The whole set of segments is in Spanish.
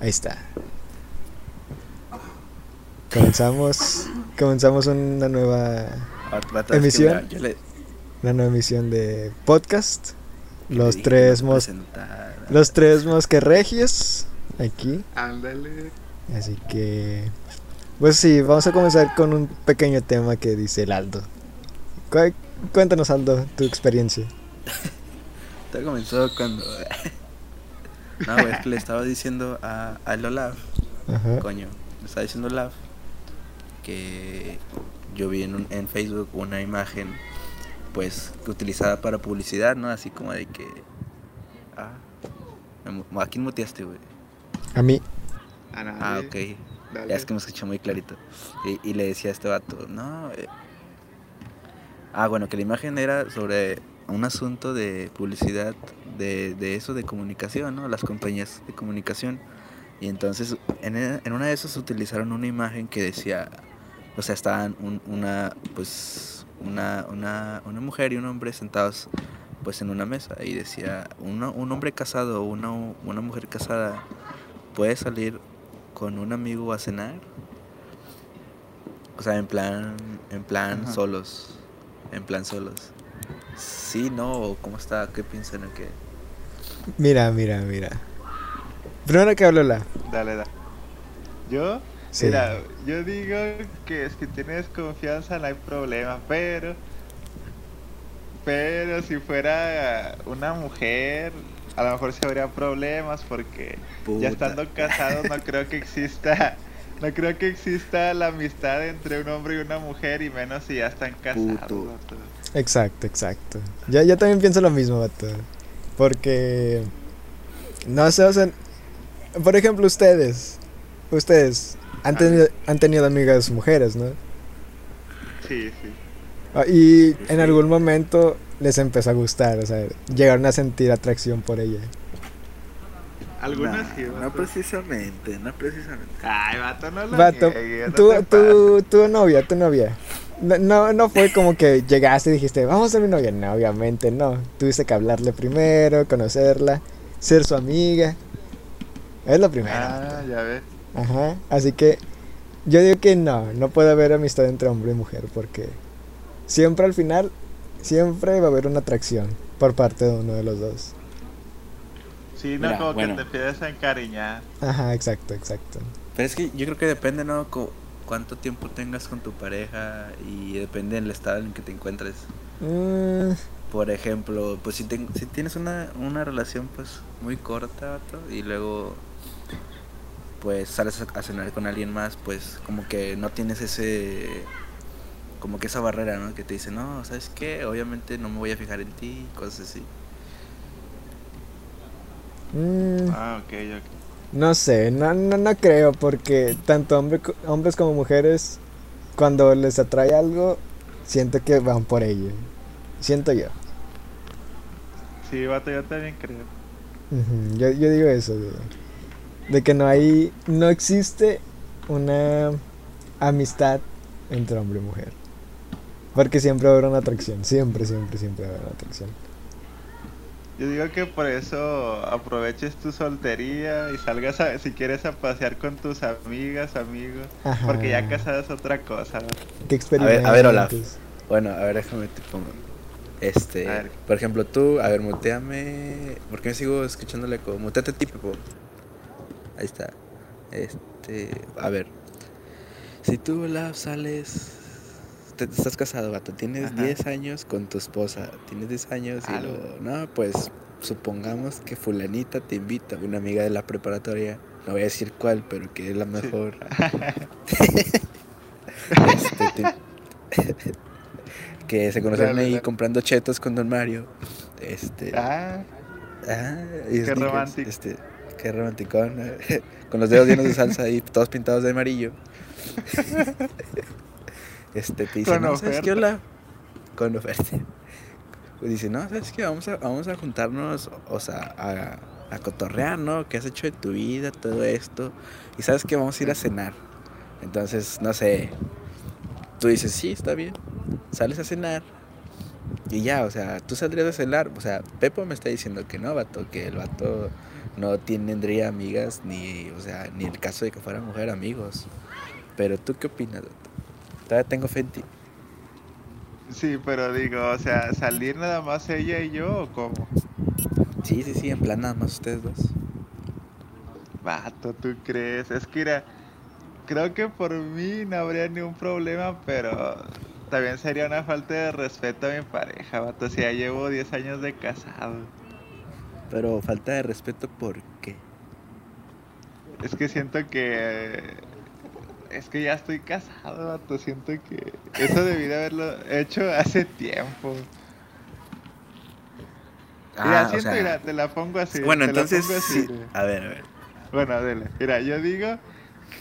Ahí está. Comenzamos, comenzamos una nueva emisión. Una nueva emisión de podcast. Los tres mos, los tres mosquerregios aquí. Ándale. Así que pues sí, vamos a comenzar con un pequeño tema que dice el Aldo. Cuéntanos Aldo tu experiencia. Todo comenzó cuando no, güey, es que le estaba diciendo a, a Lolaf, coño, le estaba diciendo Love que yo vi en, en Facebook una imagen, pues, utilizada para publicidad, ¿no? Así como de que. Ah, ¿a quién muteaste, güey? A mí. Ah, ok. Ya es que me escuché muy clarito. Y, le decía a este vato, no. Eh". Ah, bueno, que la imagen era sobre un asunto de publicidad de, de eso de comunicación, ¿no? Las compañías de comunicación. Y entonces en, en una de esas utilizaron una imagen que decía, o sea, estaban una, pues, una, una, una mujer y un hombre sentados pues en una mesa y decía, un hombre casado o una, una mujer casada puede salir con un amigo a cenar. O sea, en plan, en plan solos, en plan solos. Sí, no, ¿cómo está? ¿Qué piensan en qué? Mira, mira, mira. Primero que hablo la. Dale, dale. ¿Yo? Mira, yo digo que si tienes confianza no hay problema, pero. Pero si fuera una mujer, a lo mejor se habría problemas porque ya estando casados no creo que exista. No creo que exista la amistad entre un hombre y una mujer y menos si ya están casados. Exacto, exacto. Ya, yo también pienso lo mismo, vato. Porque. No sé, o sea. Por ejemplo, ustedes. Ustedes han tenido, han tenido amigas mujeres, ¿no? Sí, sí. Ah, y en algún momento les empezó a gustar, o sea, llegaron a sentir atracción por ella. Algunas sí, No precisamente, no precisamente. Ay, vato, no lo vato, tú, tu novia, tu novia. No, no, fue como que llegaste y dijiste, vamos a ser mi novia. No, obviamente no. Tuviste que hablarle primero, conocerla, ser su amiga. Es lo primero. Ah, ya ves. Ajá. Así que yo digo que no, no puede haber amistad entre hombre y mujer porque siempre al final, siempre va a haber una atracción por parte de uno de los dos. Sí, no, como que te pides a encariñar. Ajá, exacto, exacto. Pero es que yo creo que depende, ¿no? cuánto tiempo tengas con tu pareja y depende del estado en el que te encuentres. Mm. Por ejemplo, pues si, si tienes una, una relación pues muy corta y luego pues sales a cenar con alguien más, pues como que no tienes ese como que esa barrera, ¿no? Que te dice, no, ¿sabes qué? Obviamente no me voy a fijar en ti, cosas así. Mm. Ah, ok, ok. No sé, no, no, no creo, porque tanto hombres como mujeres, cuando les atrae algo, siento que van por ello. Siento yo. Sí, vato, yo también creo. yo, yo digo eso, de, que no hay, no existe una amistad entre hombre y mujer. Porque siempre habrá una atracción, siempre, siempre, siempre habrá una atracción. Yo digo que por eso aproveches tu soltería y salgas a, si quieres a pasear con tus amigas, amigos, porque ya casada es otra cosa. ¿Qué experiencia? A ver, a ver, Olaf. Bueno, a ver, déjame te pongo. Este, por ejemplo, tú, a ver, muteame. ¿Por qué me sigo escuchándole como muteate tipo? Ahí está. Este, a ver. Si tú, Olaf, sales te, estás casado, vato, tienes 10 años con tu esposa, tienes 10 años y lo, no, pues supongamos que fulanita te invita, una amiga de la preparatoria, no voy a decir cuál, pero que es la mejor. Este, que se conocieron ahí comprando chetos con Don Mario. Este, ah, ah qué romántico. Este, qué romántico. con los dedos llenos de salsa y todos pintados de amarillo. este, te dice, no, ¿sabes qué? Hola. Con oferta. Dice, no, ¿sabes qué? Vamos a, vamos a juntarnos, o sea, a, a cotorrear, ¿no? ¿Qué has hecho de tu vida? Todo esto. Y ¿sabes qué? Vamos a ir a cenar. Entonces, no sé. Tú dices, sí, está bien. Sales a cenar. Y ya, o sea, tú saldrías a cenar. O sea, Pepo me está diciendo que no, vato, que el vato no tendría amigas, ni, o sea, ni el caso de que fuera mujer, amigos. Pero tú qué opinas, Todavía tengo fe en ti. Sí, pero digo, o sea, salir nada más ella y yo o cómo? Sí, sí, sí, en plan nada más ustedes dos. Vato, ¿tú crees? Es que era, creo que por mí no habría ningún problema, pero también sería una falta de respeto a mi pareja, vato, si ya llevo 10 años de casado. Pero falta de respeto, ¿por qué? Es que siento que es que ya estoy casado, vato. Siento que eso debí de haberlo hecho hace tiempo. Ah, mira, siento, te la pongo así. Bueno, entonces, sí. A ver, a ver. Bueno, dale. Mira, yo digo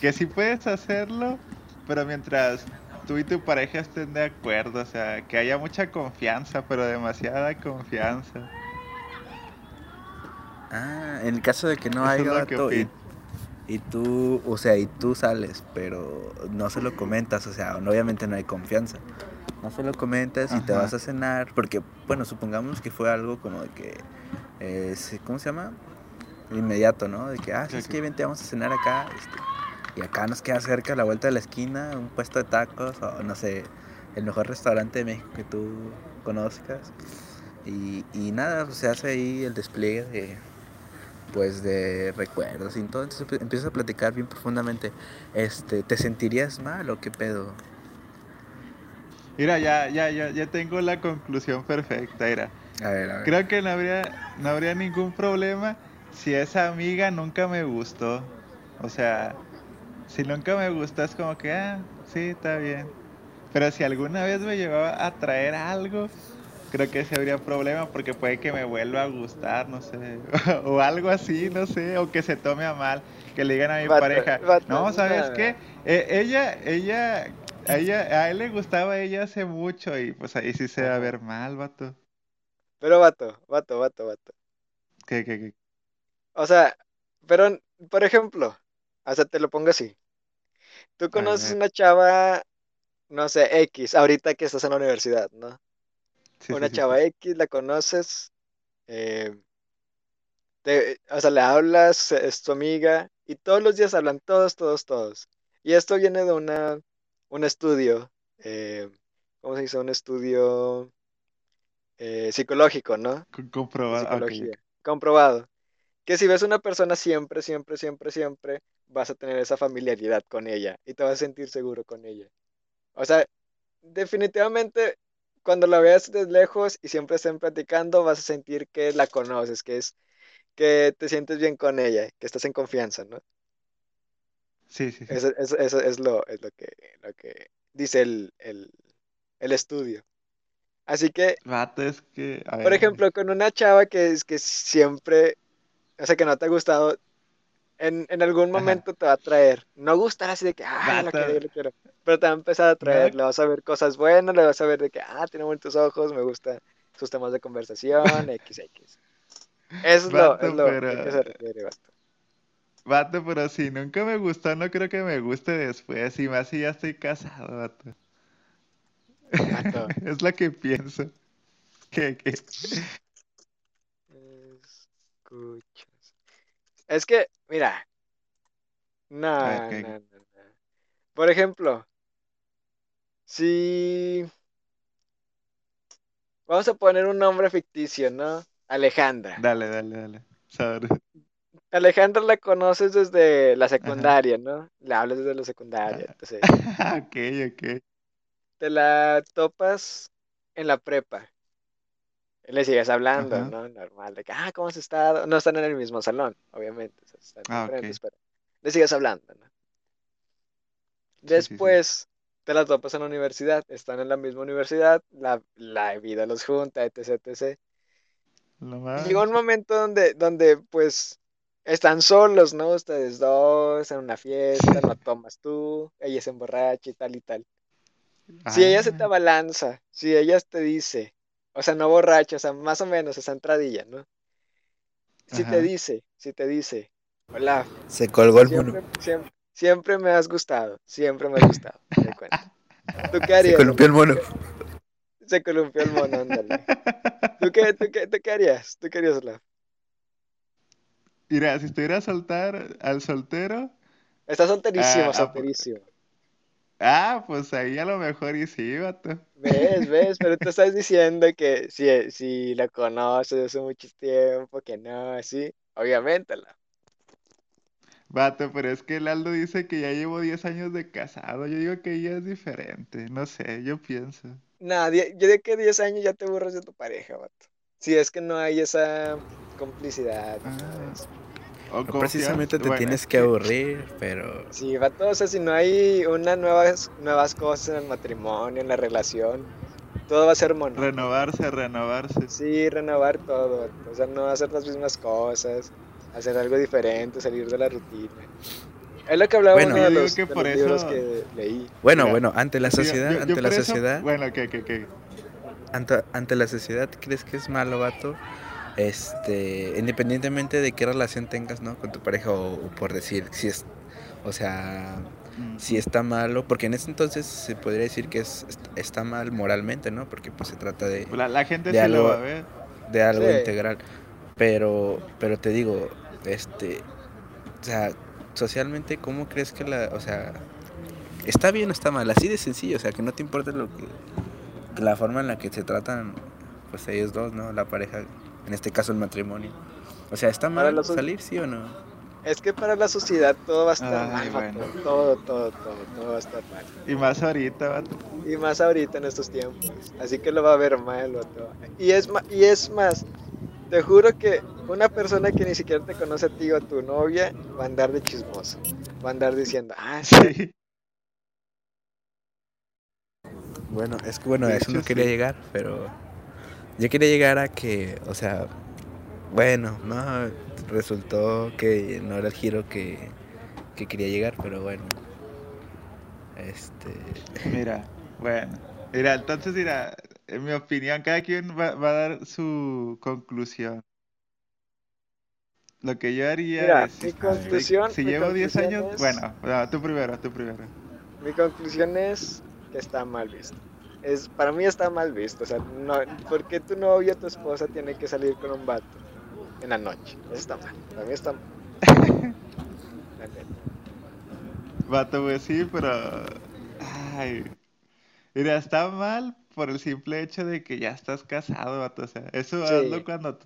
que si puedes hacerlo, pero mientras tú y tu pareja estén de acuerdo, o sea, que haya mucha confianza, pero demasiada confianza. Ah, en el caso de que no haya vato y tú, o sea, y tú sales, pero no se lo comentas, o sea, obviamente no hay confianza. No se lo comentas y te vas a cenar, porque, bueno, supongamos que fue algo como de que, eh, ¿cómo se llama? Inmediato, ¿no? De que, ah, es que vente, vamos a cenar acá, este, y acá nos queda cerca, a la vuelta de la esquina, un puesto de tacos, o no sé, el mejor restaurante de México que tú conozcas. Y, y nada, se hace ahí el despliegue de pues de recuerdos y todo, entonces empiezas a platicar bien profundamente. Este, ¿te sentirías mal o qué pedo? Mira, ya, ya, ya, ya tengo la conclusión perfecta, mira. A ver, a ver. Creo que no habría, no habría ningún problema si esa amiga nunca me gustó. O sea, si nunca me gustó es como que, ah, sí, está bien. Pero si alguna vez me llevaba a traer algo, creo que ese habría problema porque puede que me vuelva a gustar, no sé, o algo así, no sé, o que se tome a mal, que le digan a mi pareja, no, ¿sabes qué? E, ella, ella, a ella, a él le gustaba a ella hace mucho y pues ahí sí se va a ver mal, vato. Pero vato, vato, vato, vato. ¿Qué, qué, qué? O sea, pero, por ejemplo, o sea, te lo pongo así. Tú conoces una chava, no sé, X, ahorita que estás en la universidad, ¿no? Una chava X, la conoces, eh, o sea, le hablas, es tu amiga, y todos los días hablan, todos, todos, todos. Y esto viene de una, un estudio, eh, ¿cómo se dice? Un estudio eh, psicológico, ¿no? Comprobado. Comprobado. Que si ves una persona siempre, siempre, siempre, siempre, vas a tener esa familiaridad con ella y te vas a sentir seguro con ella. O sea, definitivamente cuando la veas desde lejos y siempre estén platicando, vas a sentir que la conoces, que es que te sientes bien con ella, que estás en confianza, ¿no? Sí, sí, sí. Eso, es, lo, es lo, que, lo que dice el, estudio. Así que, es que por ejemplo, con una chava que es que siempre, o sea, que no te ha gustado, en, algún momento te va a traer. No gustará así de que, ah, lo quiero, lo quiero pero te va a empezar a traer, le vas a ver cosas buenas, le vas a ver de que, ah, tiene bonitos ojos, me gustan sus temas de conversación, XX. Es lo, es lo que se refiere, Vato. Vato, pero si nunca me gustó, no creo que me guste después, y más si ya estoy casado, vato. es lo que pienso. ¿Qué, qué? Escuchas. Es que, mira. No, no, no, no. Por ejemplo, si... Vamos a poner un nombre ficticio, ¿no? Alejandra. Dale, dale, dale. Alejandra la conoces desde la secundaria, ¿no? Le hablas desde la secundaria. Ah. Entonces, ok, ok. Te la topas en la prepa. Le sigues hablando, ¿no? Normal, de que, ah, ¿cómo has estado? No están en el mismo salón, obviamente. están ah, diferentes, pero le sigues hablando, ¿no? Después te las topas en la universidad, están en la misma universidad, la, la vida los junta, etc, etc. Llegó un momento donde, donde pues están solos, ¿no? Ustedes dos en una fiesta, no tomas tú, ella se emborracha y tal y tal. Si ella se te ah. abalanza, si ella te dice, o sea, no borracha, o sea, más o menos esa entradilla, ¿no? Si te dice, si te dice, hola. Se colgó el mono. Siempre me has gustado, siempre me has gustado, te cuento. ¿Tú qué harías? Se columpió el mono. Se columpió el mono, ándale. ¿Tú qué, tú qué, tú qué harías? ¿Tú qué harías, Olaf? Mira, si estuviera a soltar al soltero. Está solterísimo, ah, ah, solterísimo. Ah, pues ahí a lo mejor y sí, vato. ¿Ves, ves? Pero tú estás diciendo que si, si la conoces hace mucho tiempo, que no, así, obviamente la. Vato, pero es que el Aldo dice que ya llevo 10 años de casado. Yo digo que ya es diferente. No sé, yo pienso. No, yo digo que 10 años ya te burras de tu pareja, vato. Si es que no hay esa complicidad. Ah. Precisamente te tienes que aburrir, pero... Sí, vato, o sea, si no hay unas nuevas, nuevas cosas en el matrimonio, en la relación, todo va a ser mono. Renovarse, renovarse. Sí, renovar todo, o sea, no hacer las mismas cosas hacer algo diferente, salir de la rutina. Es lo que hablaba bueno, de los, que por libros que leí. Bueno, bueno, ante la sociedad, ante la sociedad. Bueno, ¿qué, qué, qué? Ante, ante la sociedad, ¿crees que es malo, vato? Este, independientemente de qué relación tengas, ¿no? Con tu pareja o, por decir si es, o sea, mm. si está malo, porque en ese entonces se podría decir que es, está mal moralmente, ¿no? Porque pues se trata de... La, gente de algo, lo va a ver. De algo integral. Pero, pero te digo, este, o sea, socialmente, ¿cómo crees que la, o sea, está bien o está mal? Así de sencillo, o sea, que no te importa lo que, la forma en la que se tratan, pues ellos dos, ¿no? La pareja, en este caso el matrimonio. O sea, ¿está mal salir, sí o no? Es que para la sociedad todo va a estar mal, todo, todo, todo, todo va a estar mal. Y más ahorita, vato. Y más ahorita en estos tiempos. Así que lo va a ver mal, vato. Y es, y es más, te juro que una persona que ni siquiera te conoce a ti o a tu novia va a andar de chismoso. Va a andar diciendo, ah, sí. Bueno, es que bueno, a eso no quería llegar, pero yo quería llegar a que, o sea, bueno, no, resultó que no era el giro que, que quería llegar, pero bueno. Este. Mira, bueno. Mira, entonces, mira, en mi opinión, cada quien va, a dar su conclusión. Lo que yo haría es, mi conclusión, si, llevo 10 años, bueno, tú primero, tú primero. Mi conclusión es que está mal visto. Es, para mí está mal visto, o sea, no, ¿por qué tu novia, tu esposa tiene que salir con un vato en la noche? Eso está mal, para mí está mal. vato, pues sí, pero... Ay, mira, está mal, por el simple hecho de que ya estás casado, vato. O sea, eso hazlo cuando,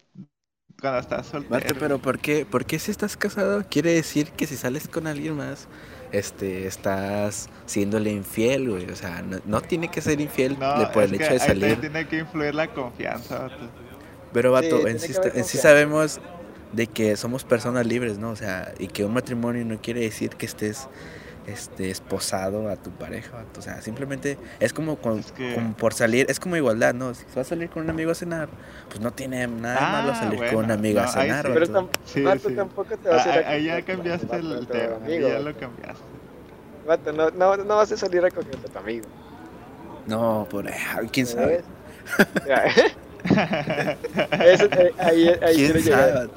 cuando estás soltero. pero ¿por qué, ¿por qué si estás casado? Quiere decir que si sales con alguien más, este, estás siéndole infiel, güey. O sea, no, tiene que ser infiel por el hecho de salir. tiene que influir la confianza, vato. Pero, vato, en, sí, en sí sabemos de que somos personas libres, ¿no? O sea, y que un matrimonio no quiere decir que estés este, esposado a tu pareja. O sea, simplemente es como, por salir, es como igualdad, ¿no? Si vas a salir con un amigo a cenar, pues no tiene nada de malo ah, salir con un amigo a cenar. pero tampoco te vas a ir a Ahí ya cambiaste el tema, amigo, ya lo cambiaste. Vato, no, no, no vas a salir a coger a tu amigo. No, por quién sabe. Eso, eh, ahí, ahí quiero llegar.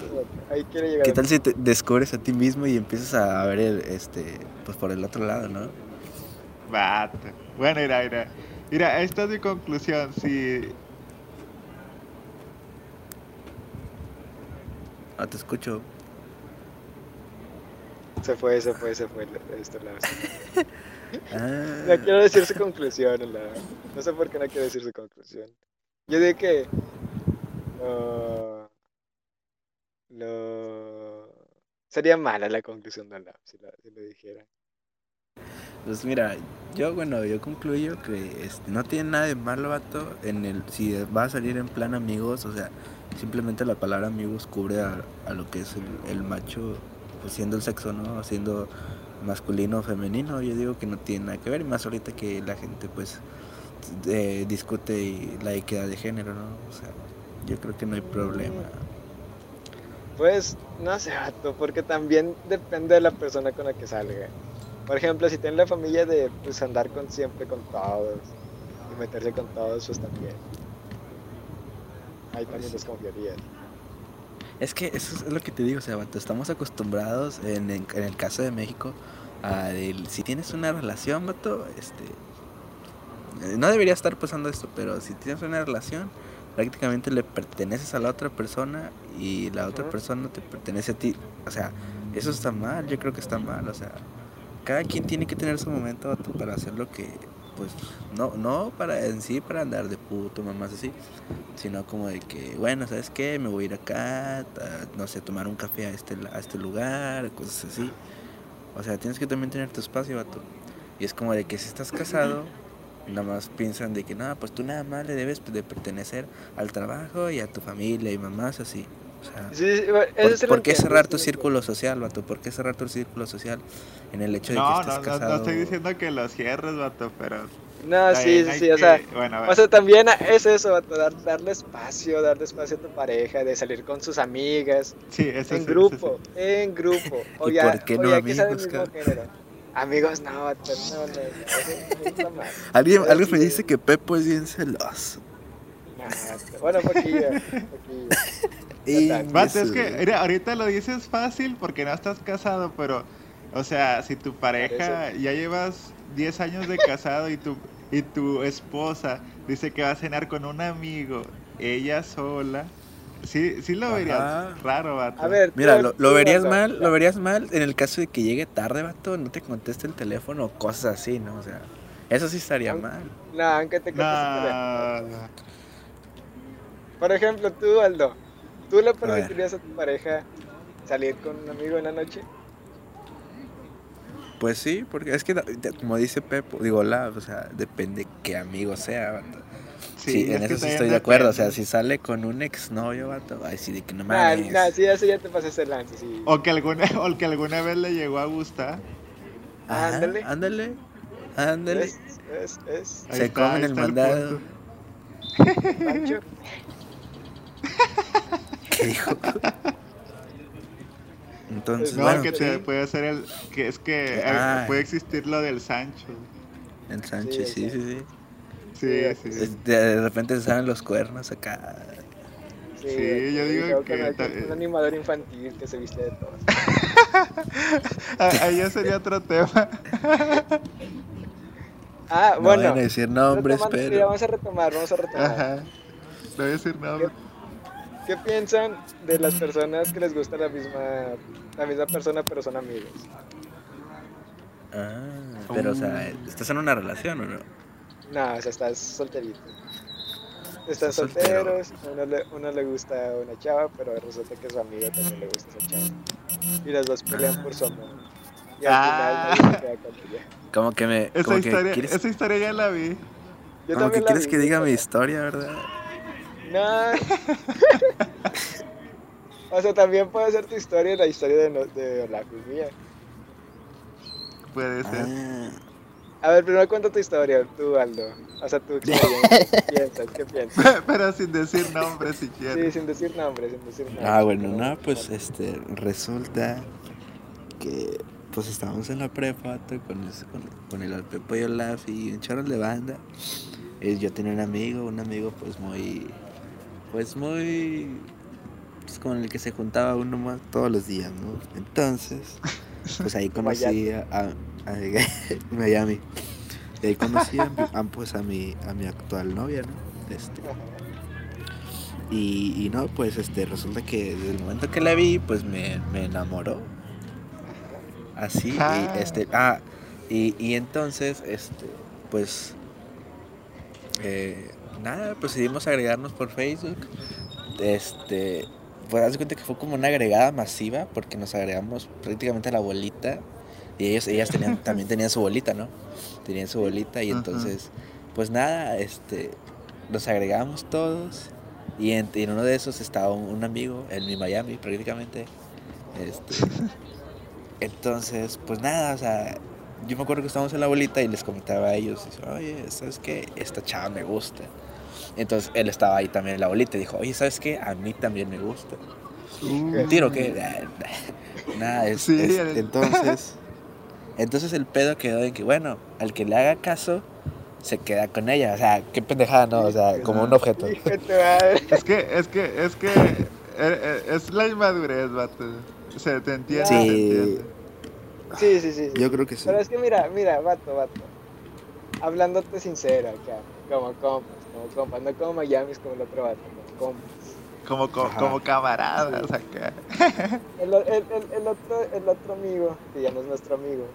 Ahí quiero llegar. ¿Qué tal si te descubres a ti mismo y empiezas a ver el, este, pues por el otro lado, ¿no? Vato. Bueno, mira, mira. Mira, esta es mi conclusión. Si. Ah, te escucho. Se fue, se fue, se fue. Esto, la... ah. No quiero decir su conclusión, la... No sé por qué no quiero decir su conclusión. Yo dije que. lo... Sería mala la conclusión de la si, lo dijera. Pues mira, yo bueno, yo concluyo que este, no tiene nada de malo, vato, en el si va a salir en plan amigos, o sea, simplemente la palabra amigos cubre a, lo que es el, macho, pues siendo el sexo, ¿no? Siendo masculino o femenino, yo digo que no tiene nada que ver, y más ahorita que la gente pues discute la equidad de género, ¿no? O sea, yo creo que no hay problema. Pues no sé, vato, porque también depende de la persona con la que salga. Por ejemplo, si tiene la familia de pues andar con siempre con todos y meterse con todos, pues también. Ahí también pues desconfiaría. Es que eso es lo que te digo, o sea, vato, estamos acostumbrados en, en, el caso de México a el, si tienes una relación, vato, este, no debería estar pasando esto, pero si tienes una relación, prácticamente le perteneces a la otra persona y la otra persona te pertenece a ti. O sea, eso está mal, yo creo que está mal, o sea, cada quien tiene que tener su momento para hacer lo que, pues, no, no para en sí para andar de puto, mamás así, sino como de que, bueno, ¿sabes qué? Me voy a ir acá, no sé, tomar un café a este, a este lugar, cosas así. O sea, tienes que también tener tu espacio, vato. Y es como de que si estás casado, nada más piensan de que, no, pues tú nada más le debes de pertenecer al trabajo y a tu familia y mamás así. O sea, por, qué cerrar tu círculo social, vato? ¿Por qué cerrar tu círculo social en el hecho de que estés no, casado? No, estoy diciendo que lo cierres, vato, pero... No, sí, sí, sí, o sea, o sea, también es eso, vato, darle espacio, darle espacio a tu pareja, de salir con sus amigas. Sí, eso En grupo, en grupo. O ¿Y por qué no amigos, Amigos, no, no, no, no, Alguien, alguien me dice que Pepo es bien celoso. bueno, poquillo, poquillo. Y es que ahorita lo dices fácil porque no estás casado, pero, o sea, si tu pareja ya llevas 10 años de casado y tu, y tu esposa dice que va a cenar con un amigo, ella sola, sí, sí lo verías raro, vato. A ver, Mira, lo, verías mal, lo verías mal en el caso de que llegue tarde, vato, no te conteste el teléfono o cosas así, ¿no? O sea, eso sí estaría mal. No, aunque te conteste Por ejemplo, tú, Aldo. ¿Tú le permitirías a, tu pareja salir con un amigo en la noche? Pues sí, porque es que como dice Pepo, digo la, o sea, depende qué amigo sea, Sí, en eso sí estoy de acuerdo, o sea, si sale con un exnovio, vato, ay, sí, de que no mames. Nah, sí, eso ya te pasaste el lance, sí. O que alguna, o que alguna vez le llegó a gustar. ándale. Ándale, ándale. Es, es, es. Se comen el mandado. ¿Qué dijo? Entonces, no, que te puede hacer el. que es que ah. puede existir lo del Sancho. El Sancho, sí, sí, sí. Sí, sí. De repente salen los cuernos acá. Sí, yo digo que. Un animador infantil que se viste de todo. Ahí ya sería otro tema. ah, bueno. No van a decir nombres, pero. Vamos a retomar, vamos a retomar. Ajá. No voy a decir nombres. ¿Qué piensan de las personas que les gusta la misma, la misma persona pero son amigos? Ah, pero o sea, ¿estás en una relación o no? No, o sea, estás solterito. Están solteros, uno le, uno le gusta una chava, pero resulta que su amigo también le gusta esa chava. Y las dos pelean por su amor. Y al ah. final queda con ella. Como que me. Esa, historia, esa historia ya la vi. Yo como que quieres que diga mi historia, ¿verdad? No. o sea, también puede ser tu historia la historia de, de la mía. Puede ser. Ah. A ver, primero cuenta tu historia, tú, Aldo. O sea, tu experiencia. ¿Qué piensas? ¿Qué piensas? Pero sin decir nombres, si quieres. Sí, sin decir nombres, sin decir nombres. Ah, bueno, no, pues este, resulta que pues estábamos en la prepa con, con, con el Pepo y Olaf y un chorro de banda. Eh, yo tenía un amigo, un amigo pues muy pues muy pues con el que se juntaba uno más todos los días, ¿no? Entonces, pues ahí conocí a, a, Miami. Y ahí conocí a, pues a mi a mi actual novia, ¿no? Este. Y, y, no, pues este resulta que desde el momento que la vi, pues me, me enamoró. Así, y ah. este, ah, y, y entonces, este, pues eh, nada, pues decidimos agregarnos por Facebook. Este, pues haz cuenta que fue como una agregada masiva porque nos agregamos prácticamente a la bolita y ellos, ellas tenían, también tenían su bolita, ¿no? Tenían su bolita y entonces, pues nada, este, nos agregamos todos y en, uno de esos estaba un, amigo en mi Miami prácticamente. Este, entonces, pues nada, o sea, yo me acuerdo que estábamos en la bolita y les comentaba a ellos, oye, ¿sabes qué? Esta chava me gusta. Entonces él estaba ahí también en la bolita y dijo, oye, ¿sabes qué? A mí también me gusta. ¿Un tiro qué? Nada, es, entonces... Entonces el pedo quedó en que, bueno, al que le haga caso, se queda con ella. O sea, qué pendejada, ¿no? O sea, como un objeto. es que, es que, es que, eh, eh, es la inmadurez, vato. O sea, te entiendo, sí. te. Sí, sí, sí, Yo creo que sí. Pero es que mira, mira, vato, vato. hablándote sincero acá, como compas, como compas, no como Miami, es como el otro vato, como compas. Como, como, camaradas acá. El, el, el, el, otro, el otro amigo, que ya no es nuestro amigo,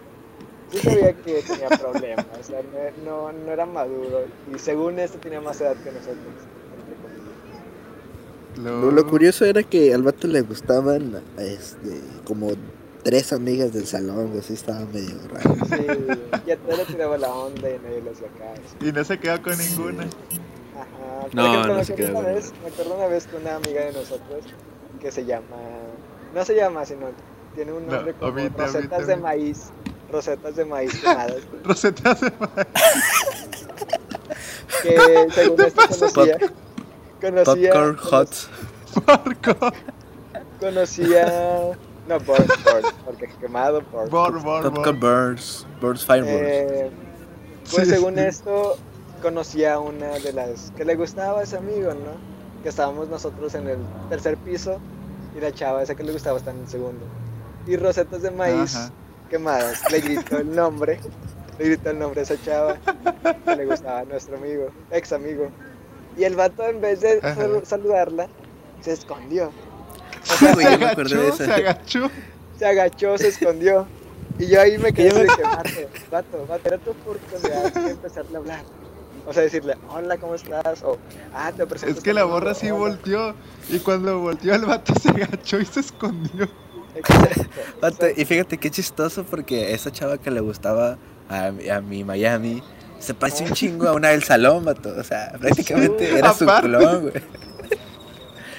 sí sabía que tenía problemas, o sea, no, no, era maduro, y según esto tenía más edad que nosotros. Lo, lo curioso era que al vato le gustaban este, como tres amigas del salón, así estaba medio raro. Sí, y a todos le tiraba la onda y nadie lo hacía caso. Y no se quedó con ninguna. Ajá. Por no, ejemplo, no me, acuerdo una vez, me acuerdo una vez con una amiga de nosotros que se llama. No se llama, sino tiene un nombre como rosetas de maíz. Rosetas de maíz quemadas. rosetas de maíz. que según esto conocía. conocía. Popcorn hot. Popcorn. Conocía no, Burns, Burns, porque quemado por... Burn, burn, Popcorn Burns, Burns Fireworks. Eh, pues según esto, conocía a una de las que le gustaba a ese amigo, ¿no? Que estábamos nosotros en el tercer piso y la chava esa que le gustaba está en el segundo. Y rosetas de maíz quemadas. Le gritó el nombre, le gritó el nombre a esa chava que le gustaba a nuestro amigo, ex amigo. Y el vato en vez de saludarla, se escondió se, agachó, se agachó. Se agachó, se escondió. Y yo ahí me quedé de que, vato, vato, vato, era tu oportunidad de empezarle a hablar. O sea, decirle, hola, ¿cómo estás? O, ah, te presento. Es que la borra sí volteó. Y cuando volteó, el vato se agachó y se escondió. Y fíjate qué chistoso porque esa chava que le gustaba a, a mi Miami se pareció un chingo a una del salón, vato. O sea, prácticamente era su clon, güey.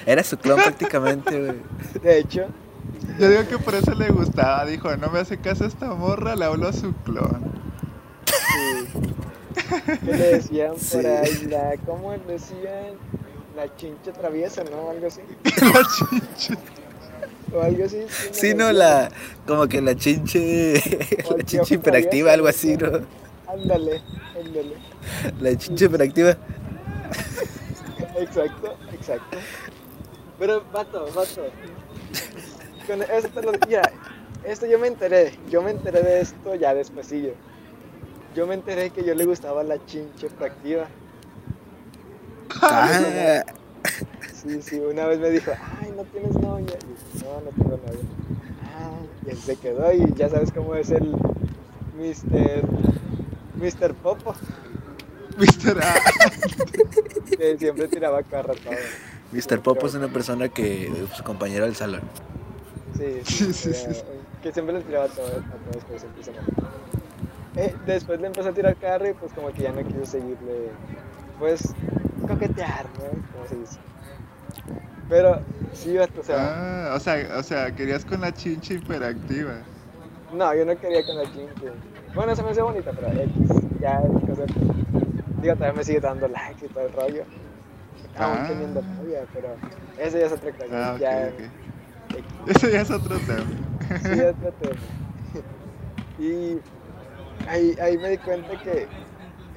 Era su clon prácticamente, güey. De hecho. Yo digo que por eso le gustaba. Dijo, no me hace caso esta morra, le hablo a su clon. Sí. ¿Qué le decían por ahí? La, ¿Cómo le decían? La chincha traviesa, ¿no? Algo así. la chincha. O algo así. Sí, no, la. Como que la chinche. la chinche hiperactiva, algo así, ¿no? Ándale, ándale. La chinche hiperactiva. exacto, exacto. Pero, vato, vato. Con esto, lo, mira, esto yo me enteré. Yo me enteré de esto ya despuesillo. Yo me enteré que yo le gustaba la chinche proactiva. Ah. Sí, sí, una vez me dijo, ay, no tienes novia. Y no, no tengo novia. Ah, y él se quedó y ya sabes cómo es el Mr. Mr. Popo. Mr. A. que siempre tiraba carra todo. Mr. Popo es una persona que su compañero del salón. Sí, sí, sí, sí, Que siempre le tiraba a todos, a todos pero eh, Después le empezó a tirar carro y pues como que ya no quiso seguirle, pues, coquetear, ¿no? Como se dice. Pero sí, o sea... Ah, o sea, o sea, querías con la chincha hiperactiva. No, yo no quería con la chincha. Bueno, se me hace bonita, pero X, ya, digo, todavía me sigue dando likes y todo el rollo aún ah. teniendo novia, pero eso ya es otra cosa. Ah, ya, Eso ya es otro tema. Sí, es otro tema. Y ahí, ahí me di cuenta que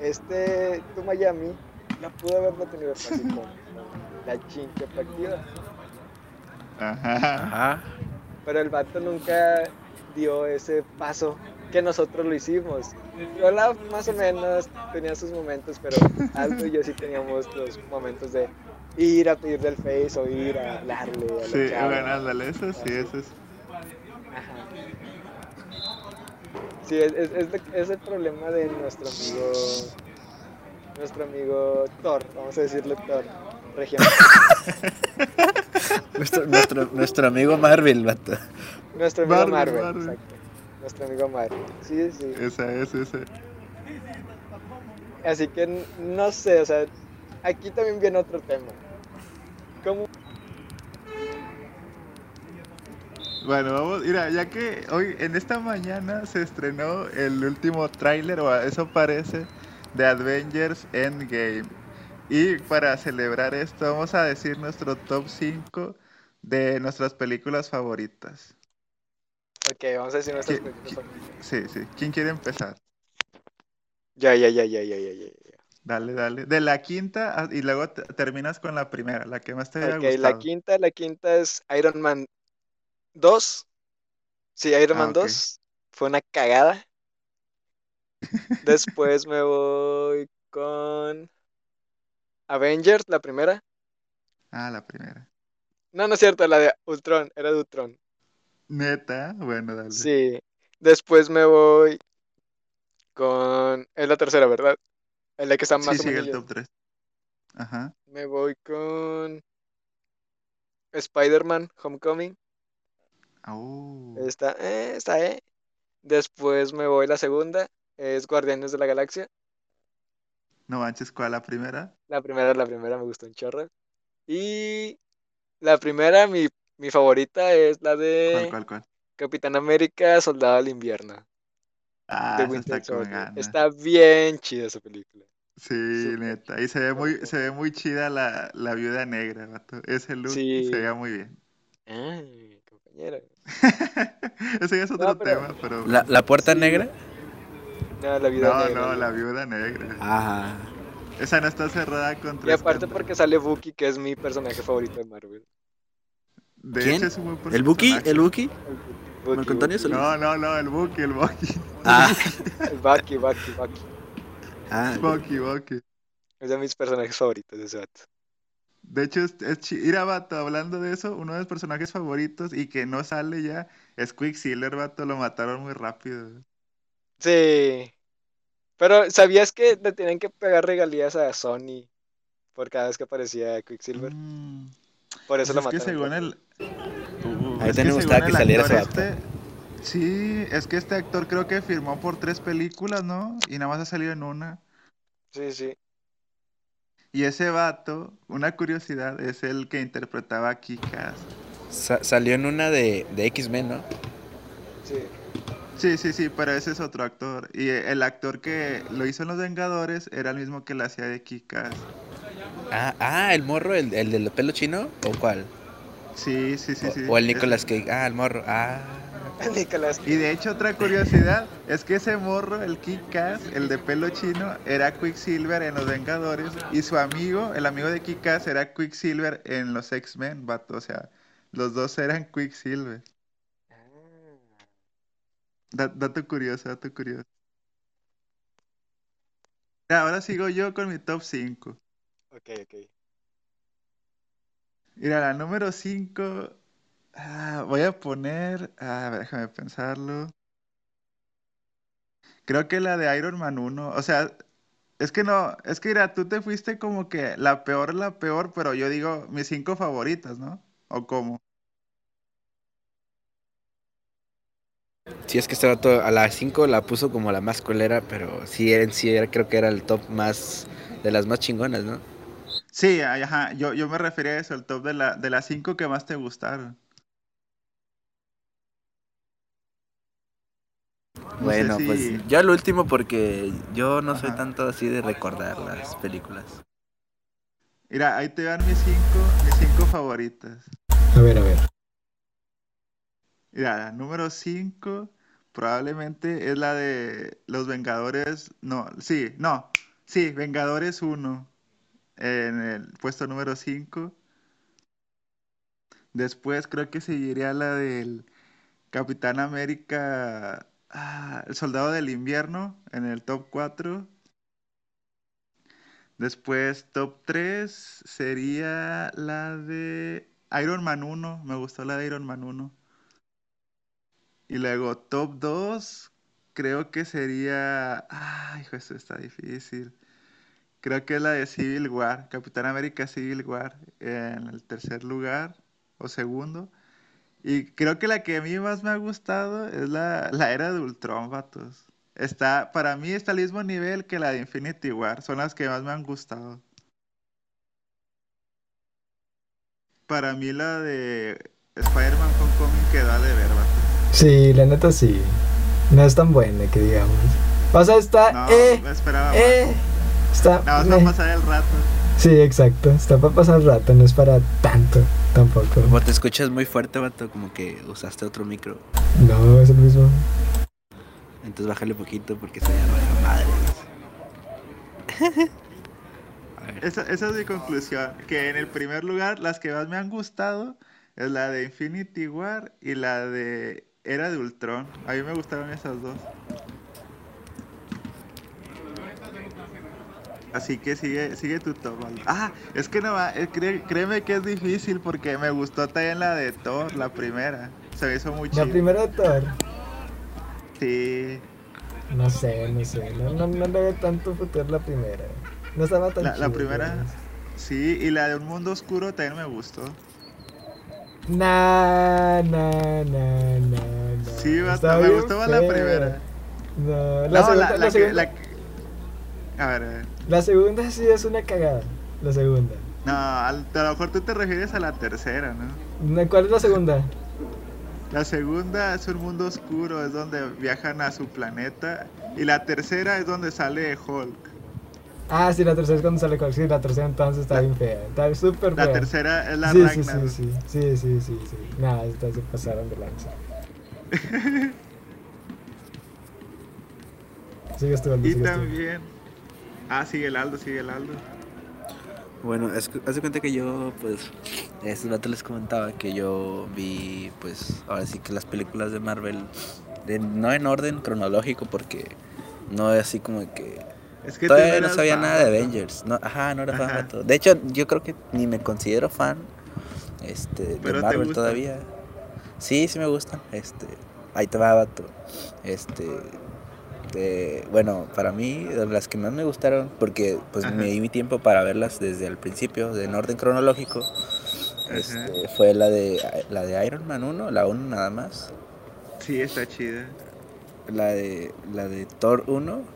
este, tu Miami, no pudo haberlo tenido fácil la chincha partida. Ajá. Ajá. Pero el vato nunca dio ese paso que nosotros lo hicimos. Hola, más o menos tenía sus momentos, pero Aldo y yo sí teníamos los momentos de ir a pedir del Face o ir a hablarle. A sí, bueno, eso sí, eso es. Ajá. Sí, es, es, es, el problema de nuestro amigo, nuestro amigo Thor, vamos a decirle Thor, región. nuestro, nuestro, nuestro amigo Marvel, vato. Nuestro amigo Marvel, Marvel. exacto nuestro amigo Mario. Sí, sí. Esa es, esa. Así que no sé, o sea, aquí también viene otro tema. ¿Cómo? Bueno, vamos, mira, ya que hoy, en esta mañana se estrenó el último tráiler, o eso parece, de Avengers Endgame. Y para celebrar esto, vamos a decir nuestro top 5 de nuestras películas favoritas. Ok, vamos a decir nuestras Sí, sí. ¿Quién quiere empezar? Ya, ya, ya, ya, ya, ya, ya. Dale, dale. De la quinta y luego terminas con la primera, la que más te haya Ok, la quinta, la quinta es Iron Man 2. Sí, Iron Man 2. Ah, Fue una cagada. Después me voy con Avengers, la primera. Ah, la primera. No, no es cierto, la de Ultron, era de Ultron. Neta, bueno, dale. Sí. Después me voy con. Es la tercera, ¿verdad? Es la que está más sí, sí, el top 3. Ajá. Me voy con. Spider-Man Homecoming. Oh. Está, eh, está, eh. Después me voy la segunda. Es Guardianes de la Galaxia. No manches, ¿cuál la primera? La primera, la primera me gustó un chorro. Y la primera, mi, mi favorita es la de ¿Cuál, cuál, cuál? Capitán América, Soldado del Invierno. Ah, de esa Winter está con Soldier. ganas. Está bien chida esa película. Sí, neta. Y se ve muy, se ve muy chida la, la viuda negra, vato. Ese look Sí. se veía muy bien. Ay, compañero. Ese ya es otro No, pero- tema, pero. ¿La, la puerta Sí. negra? No, la vida No, negra. no, la viuda negra. Ah. Esa no está cerrada contra Y aparte escándalo. porque sale Bucky, que es mi personaje favorito de Marvel. De ¿Quién? hecho, es un buen ¿El Buki? ¿El Buki? Bucky, Marco Antonio Bucky. Solís. No, no, no, el Buki, el Buki. Ah. El Bucky, Bucky, Bucky. ah. Buki, Buki. Es de mis personajes favoritos de ese vato. De hecho, es, es Mira, vato, hablando de eso, uno de mis personajes favoritos y que no sale ya es Quicksilver, vato, lo mataron muy rápido. Sí. Pero, ¿sabías que le tienen que pegar regalías a Sony por cada vez que aparecía Quicksilver? Mm. Por eso Pues lo es que mataron. según rápido. el... Uh, A mí es también me según gustaba que el saliera actor ese vato. este- Sí, es que este actor creo que firmó por tres películas, ¿no? Y nada más ha salido en una. Sí, sí. Y ese vato, una curiosidad, es el que interpretaba a Kikas. Sa- salió en una de, de X-Men, ¿no? Sí. Sí, sí, sí, pero ese es otro actor. Y el actor que lo hizo en Los Vengadores era el mismo que la hacía de Kikas. Ah, ah, el morro, el, el del pelo chino, ¿o cuál? Sí, sí, sí, O- sí. o el. Nicolas Cage. Ah, el morro. Ah. Nicolás. Y de hecho otra curiosidad es que ese morro, el Kikas, el de pelo chino, era Quicksilver en Los Vengadores y su amigo, el amigo de Kikas, era Quicksilver en los X-Men, vato, o sea, los dos eran Quicksilver. Da- dato curioso, dato curioso. Ya, ahora sigo yo con mi top 5. Ok, ok. Mira, la número 5. voy a poner. A ver, déjame pensarlo. Creo que la de Iron Man 1. O sea, es que no. Es que mira, tú te fuiste como que la peor, la peor, pero yo digo mis cinco favoritas, ¿no? ¿O cómo? Sí, es que este vato a las 5 la puso como la más colera, pero sí, en sí era, creo que era el top más, de las más chingonas, ¿no? Sí, ajá. Yo, yo me refería a eso, el top de, la, de las cinco que más te gustaron. No sé Bueno, si- pues yo al último porque yo no soy Ajá. tanto así de recordar las películas. Mira, ahí te van mis cinco, mis cinco favoritas. A ver, a ver. Mira, la número 5 probablemente es la de Los Vengadores. No, sí, no. Sí, Vengadores 1 en el puesto número 5. Después creo que seguiría la del Capitán América, ah, el Soldado del Invierno en el top 4. Después top 3 sería la de Iron Man 1. Me gustó la de Iron Man 1. Y luego top 2, creo que sería... Ay, hijo, esto está difícil. Creo que es la de Civil War, Capitán América Civil War, en el tercer lugar o segundo. Y creo que la que a mí más me ha gustado es la, la era de Ultron, vatos. Está, para mí está al mismo nivel que la de Infinity War, son las que más me han gustado. Para mí la de Spider-Man Homecoming quedó a deber, vato. Sí, la neta sí. No es tan buena que digamos. O sea, está. No, eh, esperaba eh. más. Está. Nada más va eh. a pasar el rato. Sí, exacto. Está para pasar rato, no es para tanto tampoco. Como te escuchas muy fuerte, vato, como que usaste otro micro. No, es el mismo. Entonces bájale poquito porque se llama madre. A ver. Esa, esa es mi conclusión. Que en el primer lugar, las que más me han gustado es la de Infinity War y la de Era de Ultron. A mí me gustaron esas dos. Así que sigue, sigue tu top. Ah, es que no va, eh, créeme que es difícil porque me gustó también la de Thor, la primera. Se me hizo muy chido. ¿La primera de Thor? Sí. No sé, no sé. No, no, no le veo tanto futuro la primera. No estaba tan La, la primera, sí, y la de Un Mundo Oscuro también me gustó. Nah, nah, nah, nah, Sí, me gustó más la primera. No, la, segunda, la, segunda. A ver, a ver. La segunda sí es una cagada. La segunda. No, a lo mejor tú te refieres a la tercera, ¿no? ¿Cuál es la segunda? La segunda es un mundo oscuro, es donde viajan a su planeta. Y la tercera es donde sale Hulk. Ah, sí, la tercera es cuando sale Hulk. Sí, la tercera entonces está bien fea. Está súper fea. La tercera es la sí, Ragnar. Sí, sí, sí. Sí, sí, sí. sí. Nada, esta se pasaron de lanza. Sigues tú, Aldo. Y también. Ah, sigue el Aldo, sigue el Aldo. Bueno, hace cuenta que yo, pues, este rato les comentaba que yo vi, pues, ahora sí que las películas de Marvel, de, no en orden cronológico, porque no es así como que es que Todavía no sabía nada de Avengers. No, ajá, no era fan de De hecho, yo creo que ni me considero fan este, de Marvel todavía. Sí, sí me gustan. Este, ahí te va, vato. Este, bueno, para mí, las que más me gustaron, porque pues me di mi tiempo para verlas desde el principio, en orden cronológico, este, fue la de, la de Iron Man 1, la 1 nada más. Sí, está chida. La de, la de Thor 1.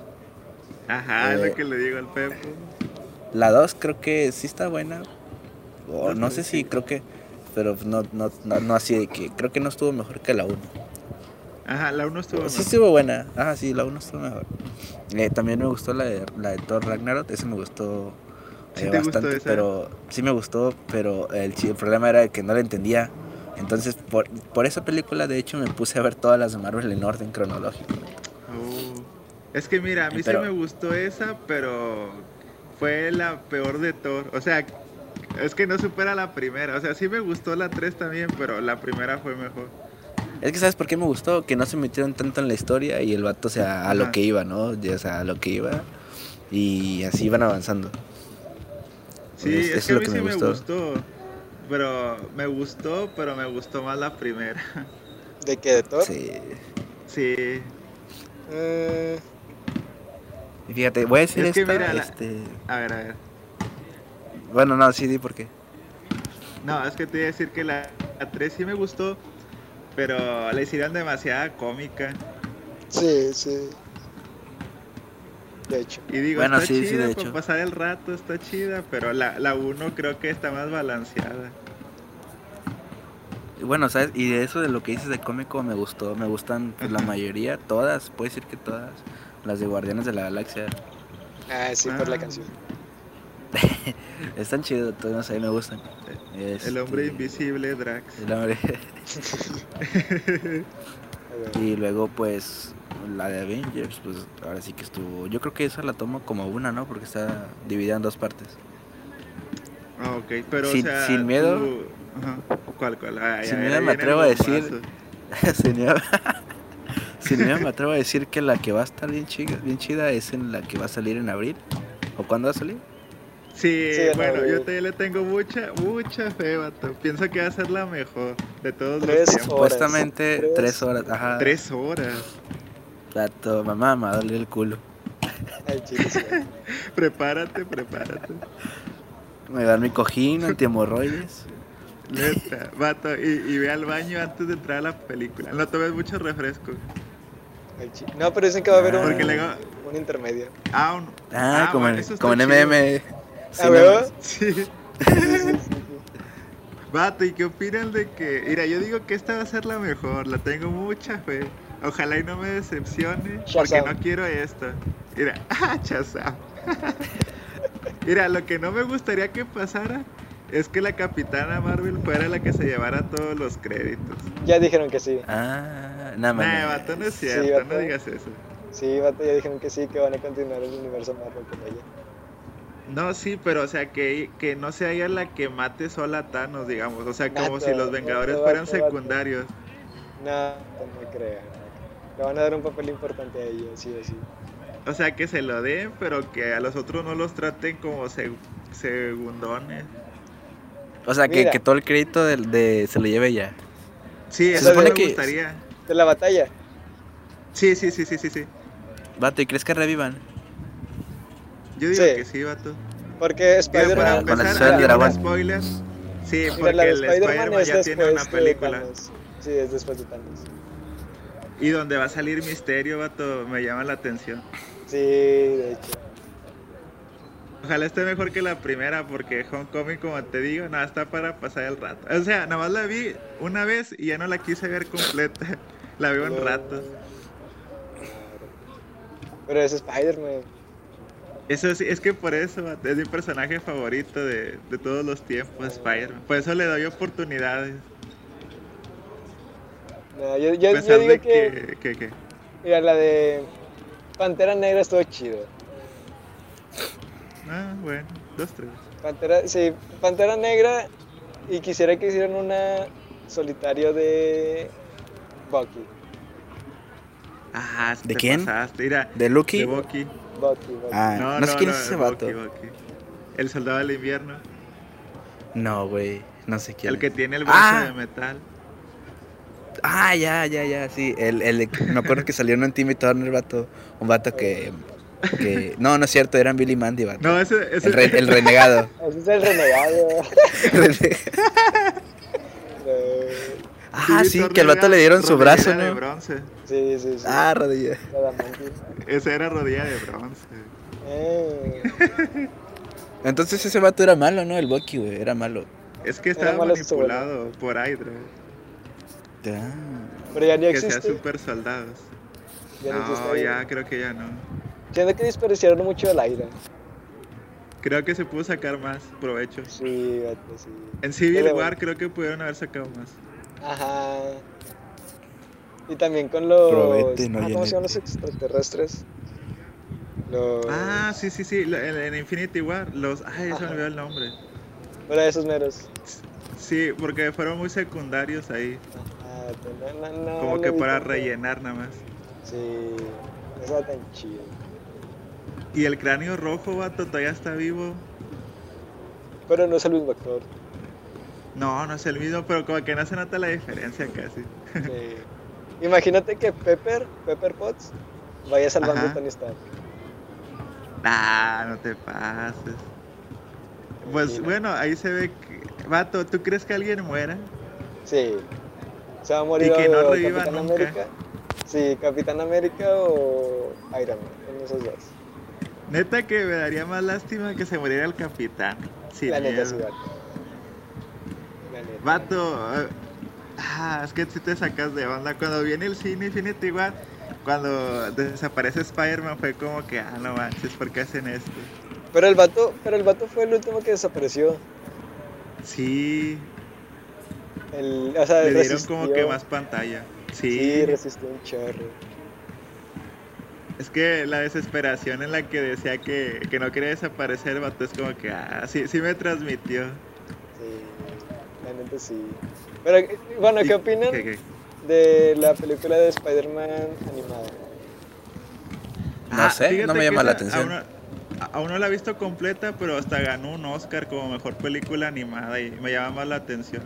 Ajá, es lo eh, que le digo al Pepo. La 2 creo que sí está buena. O no, sé si creo que, pero no, no, no, así de que, creo que no estuvo mejor que la 1. Ajá, la 1 estuvo Sí, estuvo buena. Ajá, sí, la 1 estuvo mejor. Eh, también me gustó la de, la de Thor Ragnarok. Ese me gustó eh, bastante. pero sí me gustó, pero el, el, problema era que no la entendía. Entonces, por, por esa película, de hecho, me puse a ver todas las de Marvel en orden cronológico. Es que mira, a mí sí me gustó esa, pero fue la peor de Thor. O sea, es que no supera la primera. O sea, sí me gustó la 3 también, pero la primera fue mejor. Es que, ¿sabes por qué me gustó? Que no se metieron tanto en la historia y el vato, o sea, a lo que iba, ¿no? O sea, a lo que iba. Y así iban avanzando. Sí, es, que a mí sí me gustó. Pero me gustó, pero me gustó más la primera. ¿De qué? ¿De todo? Sí. Sí. Eh... Fíjate, voy a decir es esta, este... A ver, a ver. Bueno, no, sí, di por qué. No, es que te iba a decir que la, la 3 sí me gustó, pero le hicieron demasiada cómica. Sí, sí. De hecho. Y digo, está chida para pasar el rato, está chida, pero la, la 1 creo que está más balanceada. Bueno, ¿sabes? Y de eso de lo que dices de cómico me gustó, me gustan pues, la mayoría, todas, puedo decir que todas, las de Guardianes de la Galaxia. Ah, sí, por la ah. canción. Están chidos, no sé, me gustan. el hombre este, invisible, Drax. El hombre. y luego, pues, la de Avengers, pues ahora sí que estuvo. Yo creo que esa la tomo como una, ¿no? Porque está dividida en dos partes. Ah, ok, pero. Sin, o sea, sin miedo. ¿Cuál, cuál? sin miedo me atrevo a decir. sin miedo. Sin miedo me atrevo a decir que la que va a estar bien chida, bien chida es en la que va a salir en abril. ¿O cuándo va a salir? Sí, bueno, yo te, le tengo mucha, mucha fe, vato. Pienso que va a ser la mejor de todos tres los tiempos. Supuestamente tres, horas, ajá. Tres horas. Vato, mamá, me va a doler el culo. Ay, prepárate, prepárate. Me dan mi cojín, antihemorroides. Neta, vato, y, y, ve al baño antes de entrar a la película. No tomes mucho refresco. No, pero dicen que va a haber un, un intermedio. Ah, un, ah, ah como, en, como en MM. ¿A Sí. Vato, ¿y qué opinan de que.? Mira, yo digo que esta va a ser la mejor, la tengo mucha fe. Ojalá y no me decepcione, porque no quiero esto. Mira, ah, Mira, lo que no me gustaría que pasara es que la Capitana Marvel fuera la que se llevara todos los créditos. Ya dijeron que sí. Ah, nada más. Nah, vato, no es cierto, no digas eso. Sí, vato, ya dijeron que sí, que van a continuar el universo Marvel con ella. No, sí, pero o sea, que, que no sea ella la que mate sola a Thanos, digamos. O sea, como si los Vengadores fueran secundarios. No, no creo. Le van a dar un papel importante a ella, sí o sí. O sea, que se lo den, pero que a los otros no los traten como segundones. O sea, que, que, todo el crédito de, de, se lo lleve ya. Sí, eso me gustaría. De la batalla. Sí, sí, sí, sí, sí, sí. Vato, ¿y crees que revivan? Yo digo que sí, vato. Porque Spider-Man... Con la spoilers. Sí, porque el Spider-Man ya tiene una película. Sí, es después de Thanos. Y donde va a salir Misterio, vato, me llama la atención. Sí, de hecho. Ojalá esté mejor que la primera, porque Homecoming, como te digo, nada, está para pasar el rato. O sea, nada más la vi una vez y ya no la quise ver completa. La veo en ratos. Pero es Spider-Man. Eso sí, es que por eso es mi personaje favorito de, de todos los tiempos, Spider-Man. Por eso le doy oportunidades. No, yo, yo, digo que, que, Mira, la de Pantera Negra estuvo chido. Ah, bueno, dos, tres. Pantera, sí, Pantera Negra y quisiera que hicieran una solitario de Bucky. Ah, ¿De quién? Mira, ¿De Lucky? De Bucky. Bucky, Ah, no, no, sé quién es ese vato. El soldado del invierno. No, güey, no sé quién. El que tiene el brazo ah. de metal. Ah, ya, ya, ya, sí. El, el, me acuerdo que salió en un Timmy Turner, vato. Un vato que, que. No, no es cierto, eran Billy Mandy, vato. No, ese, ese... El, el renegado. Ese es el renegado. ah, sí, que al vato le dieron su brazo, ¿no? de bronce. Sí, sí, sí. Ah, rodilla. Esa era rodilla de bronce. Eh. Entonces ese vato era malo, ¿no? El Bucky, güey, era malo. Es que estaba manipulado por Hydra. Pero ya ni que existe. Que sea super soldados. Ya no, ya creo que ya no. Siento que desperdiciaron mucho el aire. Creo que se pudo sacar más provecho. Sí, sí. En Civil War creo que pudieron haber sacado más. Ajá. Y también con los. no ¿Cómo se llaman los extraterrestres? Los... Ah, sí, sí, sí. En, Infinity War. Los. Ay, se me olvidó el nombre. Pero esos meros. Sí, porque fueron muy secundarios ahí. Como que para rellenar nada más. Sí, no tan chido. Y el cráneo rojo, vato, todavía está vivo. Pero no es el mismo actor. No, no es el mismo, pero como que no se nota la diferencia casi. Sí. Imagínate que Pepper, Pepper Potts, vaya salvando a Tony Stark. Ah, no te pases. Pues bueno, ahí se ve que... Vato, ¿tú crees que alguien muera? Sí. Se va a morir y que no reviva Capitán nunca. América. Sí, Capitán América o Iron Man, en esos dos. Neta que me daría más lástima que se muriera el capitán. Sí, la neta, sí, vato. Eh, ah, es que si te sacas de onda. Cuando viene el cine Infinity War, cuando desaparece Spider-Man fue como que, ah, no manches, ¿por qué hacen esto? Pero el vato, pero el vato fue el último que desapareció. Sí, el, o sea, Le dieron como que más pantalla. Sí. sí, resistió un chorro. Es que la desesperación en la que decía que, que no quería desaparecer, vato, es como que, ah, sí, sí me transmitió. Sí, realmente sí. Pero, bueno, ¿qué opinan de la película de Spider-Man animada? No ah, sé, no me llama la atención. Aún no, la he visto completa, pero hasta ganó un Oscar como mejor película animada y me llama más la atención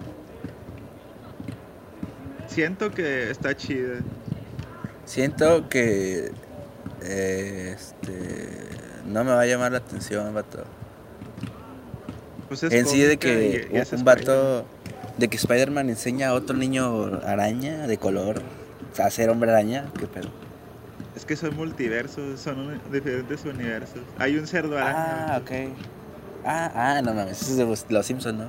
siento que está chida. Siento que eh, este no me va a llamar la atención, vato. Pues en sí de que un, vato de que Spider-Man enseña a otro niño araña de color a ser hombre araña, qué pedo. Es que son multiversos, son diferentes universos. Hay un cerdo araña. Ah, ok. Ah, ah, no mames, eso es de los Simpsons, ¿no?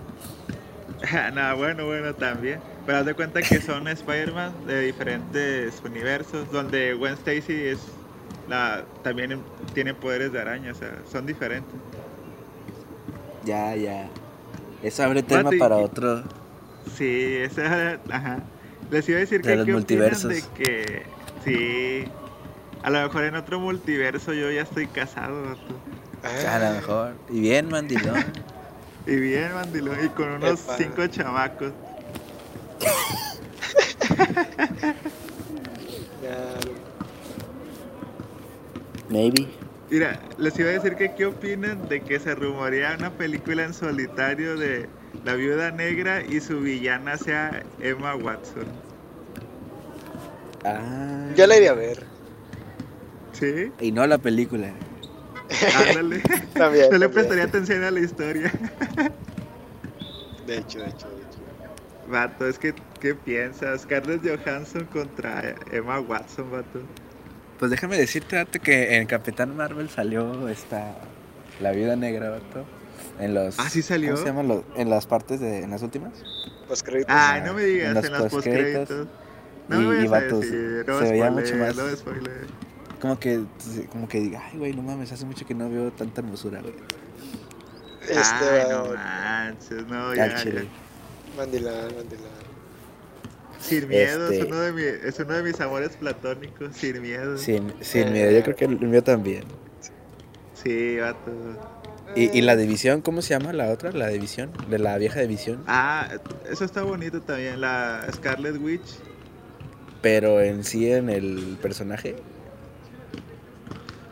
no, bueno, bueno, también. Pero haz de cuenta que son Spider-Man de diferentes universos, donde Gwen Stacy es la también tiene poderes de araña, o sea, son diferentes. Ya, ya. Eso abre tema para otro. Sí, esa, ajá. Les iba a decir que los multiversos. de que sí, a lo mejor en otro multiverso yo ya estoy casado. A lo mejor. Y bien, mandilón. y bien, mandilón. Y con unos cinco chamacos. Maybe. Mira, les iba a decir que qué opinan de que se rumorea una película en solitario de la viuda negra y su villana sea Emma Watson. Ah. Yo la iría a ver. ¿Sí? Y no la película. Ándale. También. No le también. prestaría atención a la historia. De hecho, de hecho, de hecho. Vato, es que, ¿qué piensas? Scarlett Johansson contra Emma Watson, vato. Pues déjame decirte, vato, que en Capitán Marvel salió esta. La viuda negra, vato. En los. Ah, ¿sí salió? ¿Cómo se llaman los- En las partes de. En las últimas. Créditos. Ay, Ah, no me digas, en los en las postcréditos. postcréditos. No Y- me y vatos, decir, no se veía mucho más- no spoiler. Como que. Como que diga, ay, güey, no mames, hace mucho que no veo tanta hermosura, güey. Este, Ay, no manches, no, ya, chile. ya. Mandilán, mandilán. Sin miedo, es, Este- uno de mi- es uno de mis amores platónicos, sin miedo. Sin, sin Eh. miedo, yo creo que el mío también. Sí, vato. ¿Y, y la división, cómo se llama la otra? La división, de la vieja división. Ah, eso está bonito también, la Scarlet Witch. Pero en sí, en el personaje,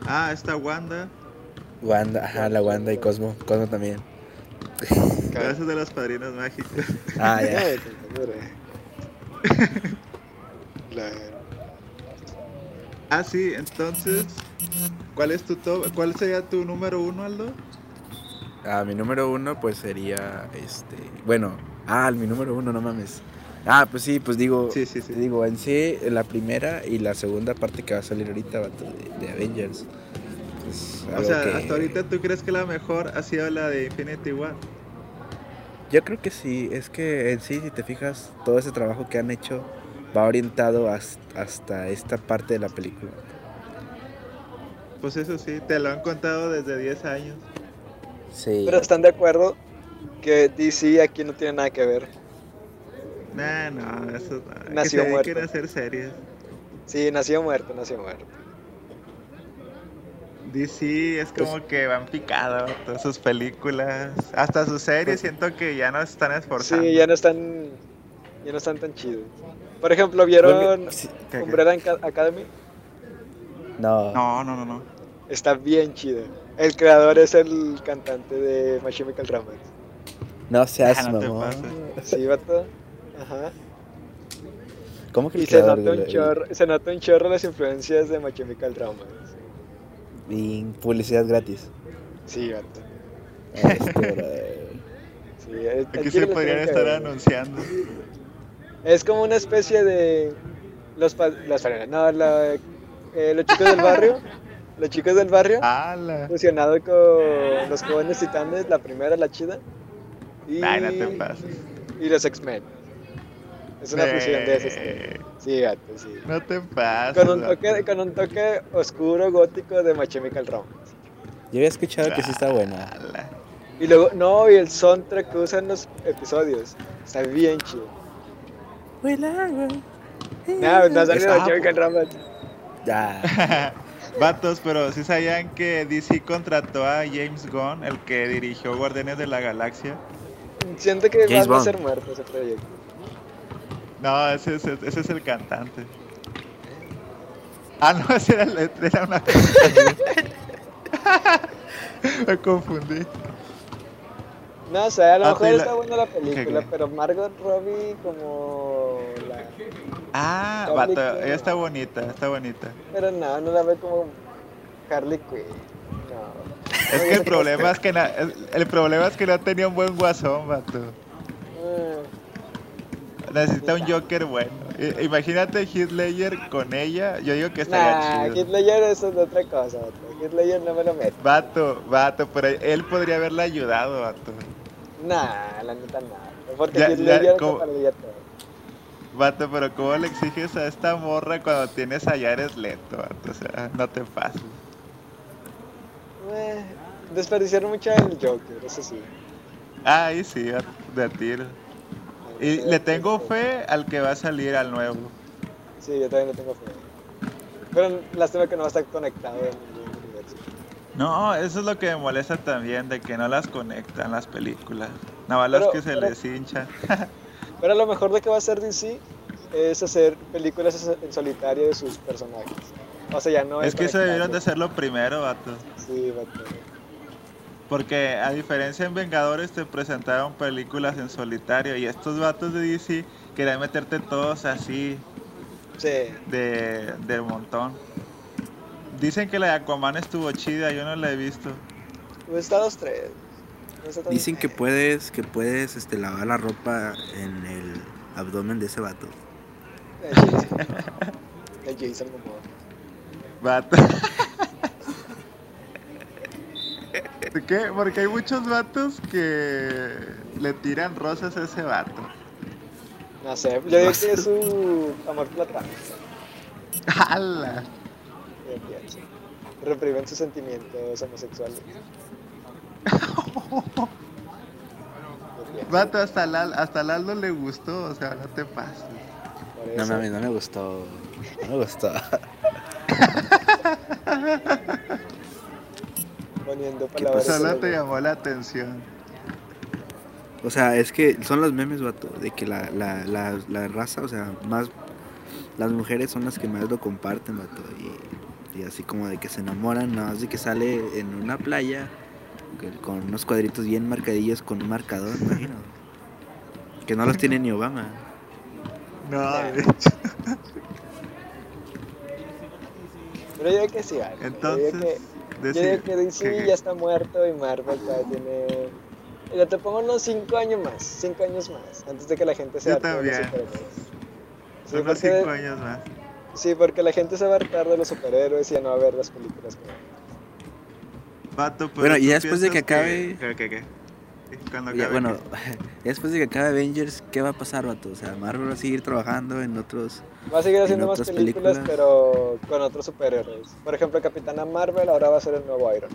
Ah, está Wanda. Wanda, ajá, la Wanda y Cosmo. Cosmo también. Gracias de los padrinos mágicos. Ah, ya. La- Ah, sí, entonces, ¿cuál es tu top? ¿Cuál sería tu número uno, Aldo? Ah, mi número uno, pues sería este. Bueno, ah, mi número uno, no mames. Ah, pues sí, pues digo. Sí, sí, sí. Digo, en sí, la primera y la segunda parte que va a salir ahorita, vato, de, de Avengers. Pues, O sea, que- hasta ahorita tú crees que la mejor ha sido la de Infinity War. Yo creo que sí, es que en sí, si te fijas, todo ese trabajo que han hecho va orientado has- hasta esta parte de la película. Pues eso sí, te lo han contado desde 10 años. Sí. Pero están de acuerdo que DC aquí no tiene nada que ver. Nah, no, eso no. Que Nació muerto. a hacer series. Sí, nació muerto, nació muerto. DC es como que van picado todas sus películas, hasta sus series siento que ya no están esforzando. Sí, ya no están ya no están tan chidos. Por ejemplo, ¿vieron. Umbrella Aca- Academy? No. No, no, no, no. Está bien chida. El creador es el cantante de My Chemical Romance. No seas Ah, no mamón. Sí, vato. Ajá. ¿Cómo que el Y se nota, un chorro, se nota un chorro las influencias de My Chemical Romance. y publicidad gratis? Sí, vato. Este. Sí, el- Aquí el se podrían que estar anunciando. Es como una especie de. Los, pa- no, la- eh, los chicos del barrio. Los chicos del barrio. Fusionado con los jóvenes titanes, la primera, la chida. Y, Ay, no te pases. y los X-Men. Es una fusión de esos. Eh, Sí, gato, sí. No te pases. Con un, toque, con un toque oscuro, gótico de My Chemical Romance. Yo había escuchado que sí está buena. ¡Hala! Y luego, no, y el soundtrack que usan los episodios. Está bien chido. No, no salió Está- My Chemical Romance. Ya. Vatos, pero si sabían que DC contrató a James Gunn, el que dirigió Guardianes de la Galaxia. Siento que James van a ser muertos ese proyecto. No, ese, es- ese es el cantante. Ah, no, ese era, el- era una Me confundí. No sé, a lo Ah, mejor la- está buena la película, pero Margot Robbie como la... Ah, Harley vato, ella está bonita, está bonita. Pero no, no la ve como Harley Quinn. No. Es que el problema es que na- el, el problema es que no tenía un buen guasón, vato. Mm, Necesita un Joker bueno. I- imagínate Heath Ledger con ella, yo digo que estaría Nah, chido. Heath Ledger eso es otra cosa. vato. Heath Ledger no me lo meto. Vato, vato, pero él podría haberle ayudado, vato. Nah, la neta nada. Porque Ya- Heath ya, como- pararía todo. Vato, pero ¿cómo le exiges a esta morra cuando tienes a Jared Leto, vato? O sea, no te pases. Eh, desperdiciaron mucho el Joker, eso sí. Ahí sí, de tiro. Y le tengo fe al que va a salir al nuevo. Sí, yo también le tengo fe. Pero lástima que no va a estar conectado. No, eso es lo que me molesta también, de que no las conectan las películas. Nada más las que se pero- les hinchan. Pero lo mejor de que va a hacer DC es hacer películas en solitario de sus personajes. O sea, ya no es. Es que eso debieron de ser lo primero, vato. Sí, vato. Porque a diferencia en Vengadores te presentaron películas en solitario y estos vatos de DC querían meterte todos así. Sí. De, del montón. Dicen que la de Aquaman estuvo chida, yo no la he visto. Pues está los tres. Dicen que puedes, que puedes este, lavar la ropa en el abdomen de ese vato. El Jason Momoa. Vato. ¿De qué? Porque hay muchos vatos que le tiran rosas a ese vato. No sé, yo digo que es su amor platónico. ¡Hala! Reprimen sus sentimientos homosexuales. Vato, hasta Lal, hasta Lal le gustó, o sea, no te pases. No mames, no me gustó. No me gustó. Poniendo palabras. Solo te llamó la atención. O sea, es que son los memes, vato, de que la, la, la, la raza, o sea, más las mujeres son las que más lo comparten, vato. Y, y así como de que se enamoran, nada más de que sale en una playa con unos cuadritos bien marcadillos con un marcador, imagino. Que no los tiene ni Obama. No, de hecho. Pero yo digo que sí, vale. Entonces, yo digo que, yo digo que DC ya está muerto y Marvel todavía tiene. Mira, te pongo unos 5 años más, 5 años más, antes de que la gente se Yo también. Sí, unos 5 años más. Sí, porque la gente se va a hartar de los superhéroes y ya no va a ver las películas con Vato, pero bueno, y ya después de que acabe. ¿Qué, qué, qué? Cuando ya, bueno, ya después de que acabe Avengers, ¿qué va a pasar, vato? O sea, Marvel va a seguir trabajando en otros. Va a seguir haciendo más películas, pero con otros superhéroes. Por ejemplo, Capitana Marvel ahora va a ser el nuevo Iron.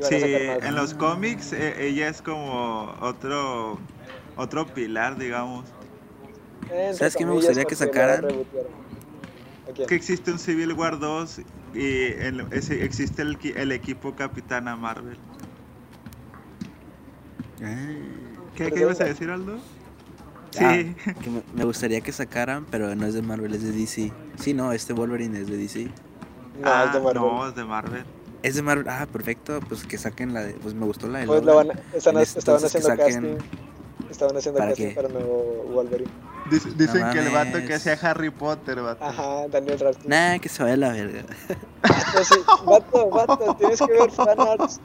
Sí, en los cómics e, ella es como otro otro pilar, digamos. ¿Sabes qué me gustaría que sacaran? Que existe un Civil War 2 y el, ese, existe el, el, equipo Capitana Marvel. Ah. ¿Qué, ¿Qué, ibas a decir, Aldo? Sí. Ah, que me, me, gustaría que sacaran, pero no es de Marvel, es de DC. Sí, no, este Wolverine es de DC. No, ah, es de Marvel. No, es de Marvel. Es de Marvel. Ah, perfecto. Pues que saquen la de. Pues me gustó la de. Pues la van, están, estaban haciendo saquen... casting. Estaban haciendo ¿Para casting qué? para nuevo Wolverine. Dice, dicen no que el vato que sea Harry Potter, vato. Ajá, Daniel Radcliffe. Nah, que se vaya la verga. Pues sí, vato, vato, tienes que ver fanarts.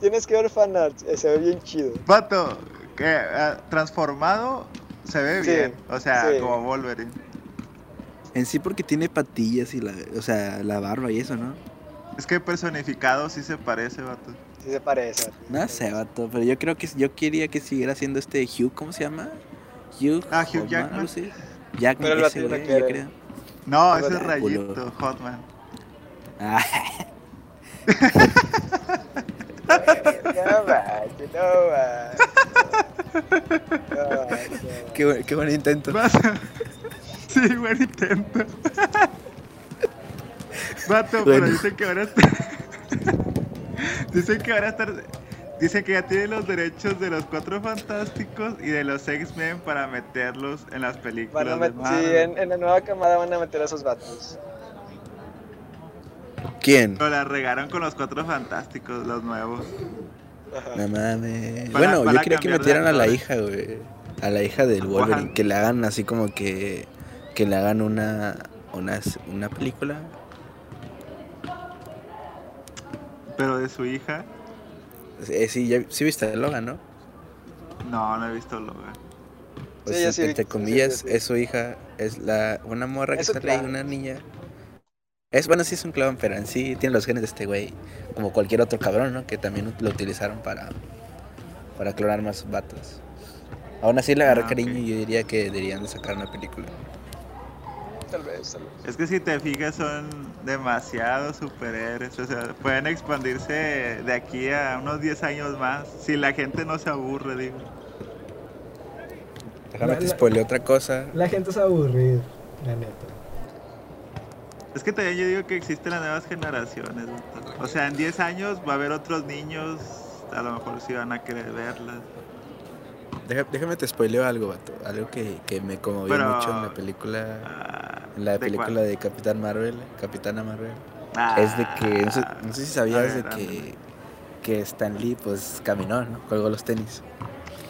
Tienes que ver fanarts, eh, se ve bien chido. Vato, que uh, transformado se ve Sí, bien, o sea, sí. como Wolverine. En sí porque tiene patillas y la, o sea, la barba y eso, ¿no? Es que personificado sí se parece, vato. Sí se parece. Vato. No sé, vato, pero yo creo que yo quería que siguiera haciendo este Hugh, ¿cómo se llama? Hugh, Ah, Hugh Hotman, Jackman. así. Jackman, Pero el ese güey, yo creo. No, Pero ese es Rayito, culo. Hotman. Ah, No manches, no manches. No manches. qué, buen, qué buen intento. Sí, buen intento. Vato, pero Bueno. dicen que ahora está... Dicen que ahora está... Dicen que ya tiene los derechos de los Cuatro Fantásticos y de los X-Men para meterlos en las películas Van a de Marvel. sí, en, en la nueva camada van a meter a esos vatos. ¿Quién? Pero la regaron con los Cuatro Fantásticos, los nuevos. Ajá. No mames. Para- bueno, para yo quería que metieran a la hija, güey. A la hija del Wolverine. Que le hagan así como que. Que le hagan una. Una, una película. Pero de su hija, Eh, sí, ya, sí viste a Logan, ¿no? no, no he visto Logan. Pues, Sí, sí entre comillas, sí, sí. es su hija. Es la una morra que Es sale ahí, una niña. Es, bueno, sí es un clon, pero en sí tiene los genes de este güey. Como cualquier otro cabrón, ¿no? Que también lo utilizaron para. Para clonar más vatos. Aún así le agarré Ah, cariño y yo diría que deberían de sacar una película. Tal vez, tal vez. Es que si te fijas son demasiados superhéroes, o sea, pueden expandirse de aquí a unos 10 años más, si la gente no se aburre, digo. Déjame La- te spoileo otra cosa. La gente es aburrida, la neta. Es que también yo digo que existen las nuevas generaciones, o sea, en 10 años va a haber otros niños, a lo mejor sí van a querer verlas. Déjame te spoileo algo, vato. Algo que, que me conmovió Pero- mucho en la película. Ah, En la película de Capitán Marvel, Capitana Marvel. es de que, no sé, no sé si sabías de que, que Stan Lee pues caminó, ¿no? Colgó los tenis.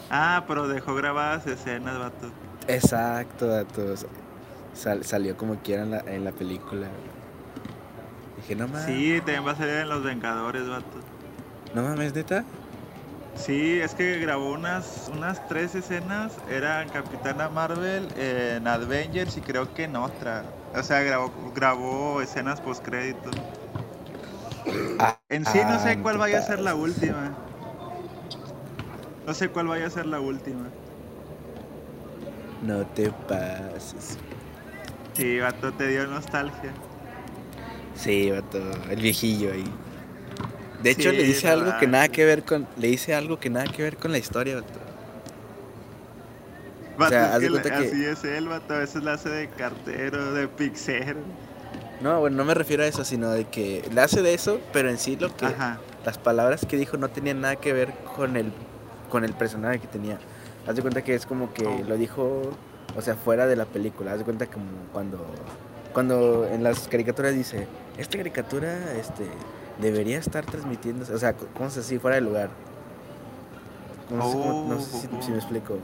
Ah, pero dejó grabadas escenas, vato. Exacto, vato. salió como quiera en la, en la película. Dije, no mames. Sí, también va a salir en Los Vengadores, vato. No mames, neta. Sí, es que grabó unas, unas tres escenas. Eran Capitana Marvel, en Avengers y creo que en otra. O sea, grabó, grabó escenas post crédito. Ah, en sí no sé ah, cuál vaya a ser la última. No sé cuál vaya a ser la última. No te pases. Sí, vato, te dio nostalgia. Sí, vato, el viejillo ahí. De hecho, le hice algo que nada que ver con. Le hice algo que nada que ver con la historia, vato. o sea, haz de cuenta que, Así es él, vato. A veces la hace de cartero, de pixero. No, bueno, no me refiero a eso, sino de que le hace de eso, pero en sí lo que. Las palabras que dijo no tenían nada que ver con el con el personaje que tenía. Haz de cuenta que es como que oh. lo dijo, o sea, fuera de la película. Haz de cuenta como cuando, cuando en las caricaturas dice, esta caricatura este, debería estar transmitiendo, o sea, como si fuera de lugar. No, sé, si, me explico.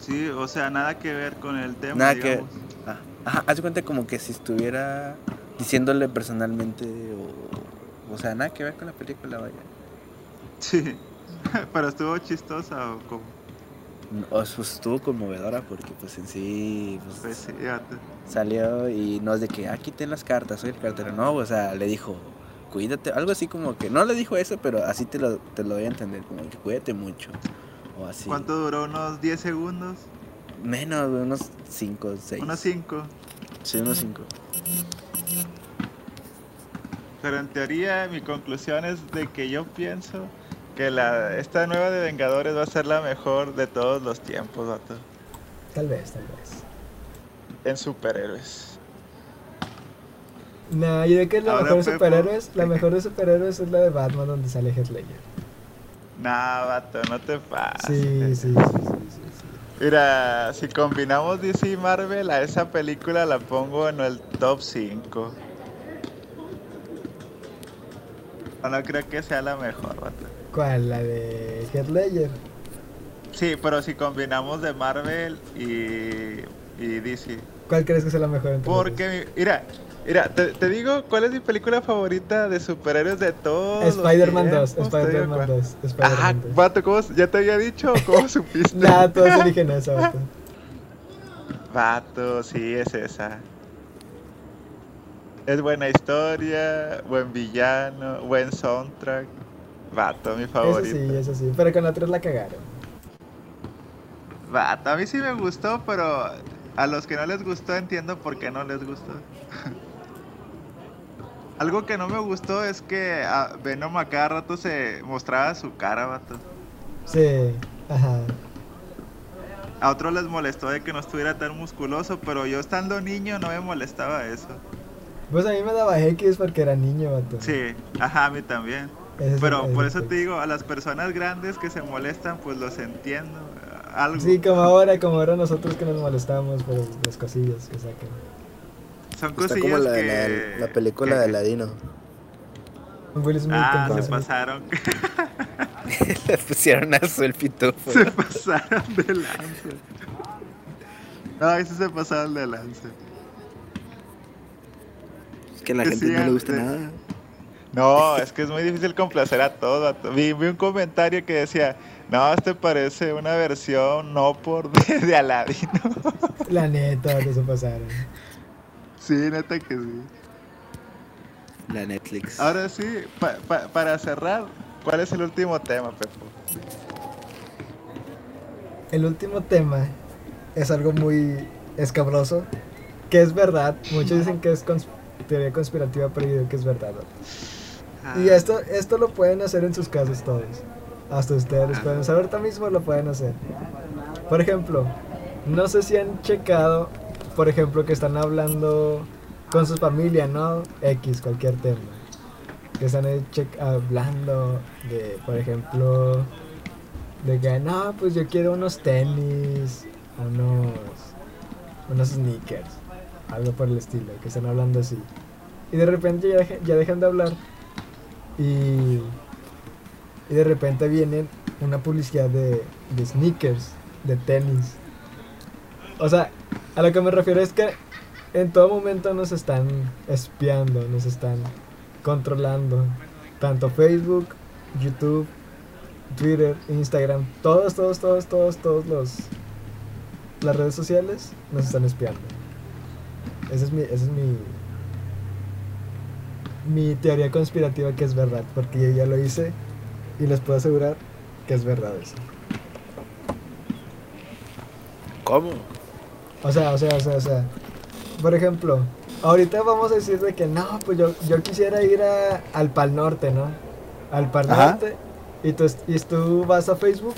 Sí, o sea, nada que ver con el tema. Nada que. Ah, ajá, haz cuenta como que si estuviera diciéndole personalmente, o, o sea, nada que ver con la película, vaya. Sí. ¿Pero estuvo chistosa o cómo? Pues estuvo conmovedora porque pues en sí, pues, pues sí, salió y no es de que, ah, quiten las cartas, soy el cartero. No, o sea, le dijo, cuídate, algo así como que, no le dijo eso, pero así te lo, te lo voy a entender, como que cuídate mucho. O así. ¿Cuánto duró? ¿Unos 10 segundos? Menos, unos 5, 6. ¿Unos 5? Sí, unos 5. Pero en teoría mi conclusión es de que yo pienso que la, esta nueva de Vengadores va a ser la mejor de todos los tiempos, vato. Tal vez, tal vez. En superhéroes. No, ¿y de qué es la mejor de superhéroes? La mejor de superhéroes es la de Batman donde sale Heath Ledger. Nah, vato, no te pases. Sí, sí, sí, sí, Mira, si combinamos DC y Marvel, a esa película la pongo en el top 5. No creo que sea la mejor, vato. ¿Cuál? ¿La de Heath Ledger? Sí, pero si combinamos de Marvel y, y DC. ¿Cuál crees que es la mejor? Porque, mira, mira, te, digo cuál es mi película favorita de superhéroes de todos. Spider-Man 2, Spider-Man 2. Ah, vato, ¿cómo, ¿ya te había dicho o cómo supiste? Nada, todos eligen esa, vato. Vato, sí, es esa. Es buena historia, buen villano, buen soundtrack. Vato, mi favorito. Eso sí, eso sí. Pero con la 3 la cagaron. Vato, a mí sí me gustó, pero a los que no les gustó entiendo por qué no les gustó. Algo que no me gustó es que a Venom a cada rato se mostraba su cara, vato. Sí, ajá. A otros les molestó de que no estuviera tan musculoso, pero yo estando niño no me molestaba eso. Pues a mí me daba X porque era niño, vato. Sí, ajá, a mí también. Pero por eso te digo, a las personas grandes que se molestan, pues los entiendo. Algo. Sí, como ahora, como ahora nosotros que nos molestamos por las cosillas que sacan. Son cosillas como la, que... la, película de Ladino. Will Smith ah, se pasaron. Le pusieron a el pitufo. Se pasaron de lance. No, eso se pasaron de lance. Es que a la gente no le gusta nada. No, es que es muy difícil complacer a todo. Vi, un comentario que decía, no, este parece una versión no por de, de Aladino. La neta, que se pasaron. Sí, neta que sí. La Netflix. Ahora sí, para cerrar, ¿cuál es el último tema, Pepo? El último tema es algo muy escabroso, que es verdad. Muchos dicen que es teoría conspirativa, pero yo digo que es verdad. Y esto, esto lo pueden hacer en sus casas todos. Hasta ustedes pueden hacer. Ahorita mismo lo pueden hacer. Por ejemplo, no sé si han checado, por ejemplo, que están hablando con su familia, ¿no? X, cualquier tema. Que están hablando de, por ejemplo, de que, no, pues yo quiero unos tenis, unos, unos sneakers, algo por el estilo, que están hablando así. Y de repente ya, ya dejan de hablar y, y de repente vienen una publicidad de, de sneakers, de tenis. O sea, a lo que me refiero es que en todo momento nos están espiando, nos están controlando. Tanto Facebook, YouTube, Twitter, Instagram, todos, todos, todos, todos, todos los las redes sociales nos están espiando. Esa es mi, esa es mi, mi teoría conspirativa que es verdad, porque yo ya lo hice y les puedo asegurar que es verdad eso. ¿Cómo? O sea, o sea, o sea, o sea. Por ejemplo, ahorita vamos a decir de que no, pues yo, yo quisiera ir a, al Pal Norte, ¿no? Al Pal Norte. Y tú, y tú vas a Facebook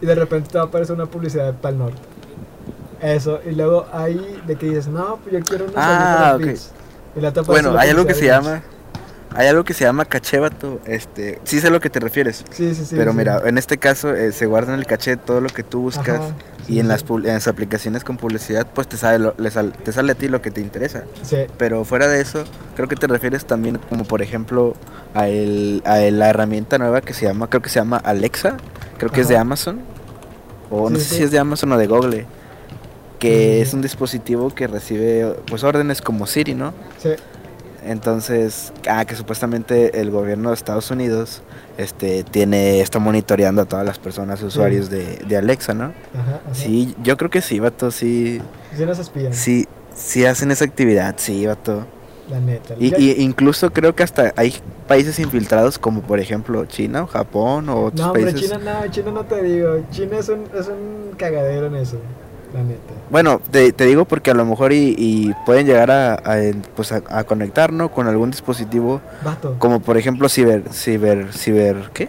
y de repente te va a aparecer una publicidad de Pal Norte. Eso, y luego ahí de que dices, no, pues yo quiero unos ah, okay. Y la bueno, hay algo que se llama hay algo que se llama caché, vato. Este, sí sé a lo que te refieres. Sí, sí, sí. Pero mira, en este caso eh, se guarda en el caché todo lo que tú buscas y en, las, en las aplicaciones con publicidad, pues te sale, te sale a ti lo que te interesa. Sí. Pero fuera de eso, creo que te refieres también como por ejemplo a, el, a la herramienta nueva que se llama, creo que se llama Alexa, creo que es de Amazon. O no sé si es de Amazon o de Google. Que es un dispositivo que recibe pues órdenes como Siri, ¿no? Sí. Entonces, ah, que supuestamente el gobierno de Estados Unidos este, tiene, está monitoreando a todas las personas usuarios de, de, Alexa, ¿no? Ajá, Sí, yo creo que sí, vato, sí. Sí nos espían. Sí, sí hacen esa actividad, sí, vato. La neta. Y, y, incluso creo que hasta hay países infiltrados como por ejemplo China o Japón o otros no, países. No, China no, China no te digo. China es un, es un cagadero en eso. Bueno, te, digo porque a lo mejor y, pueden llegar a, pues a, conectar, ¿no? Con algún dispositivo. Como por ejemplo ciber, ciber, ciber, ¿qué?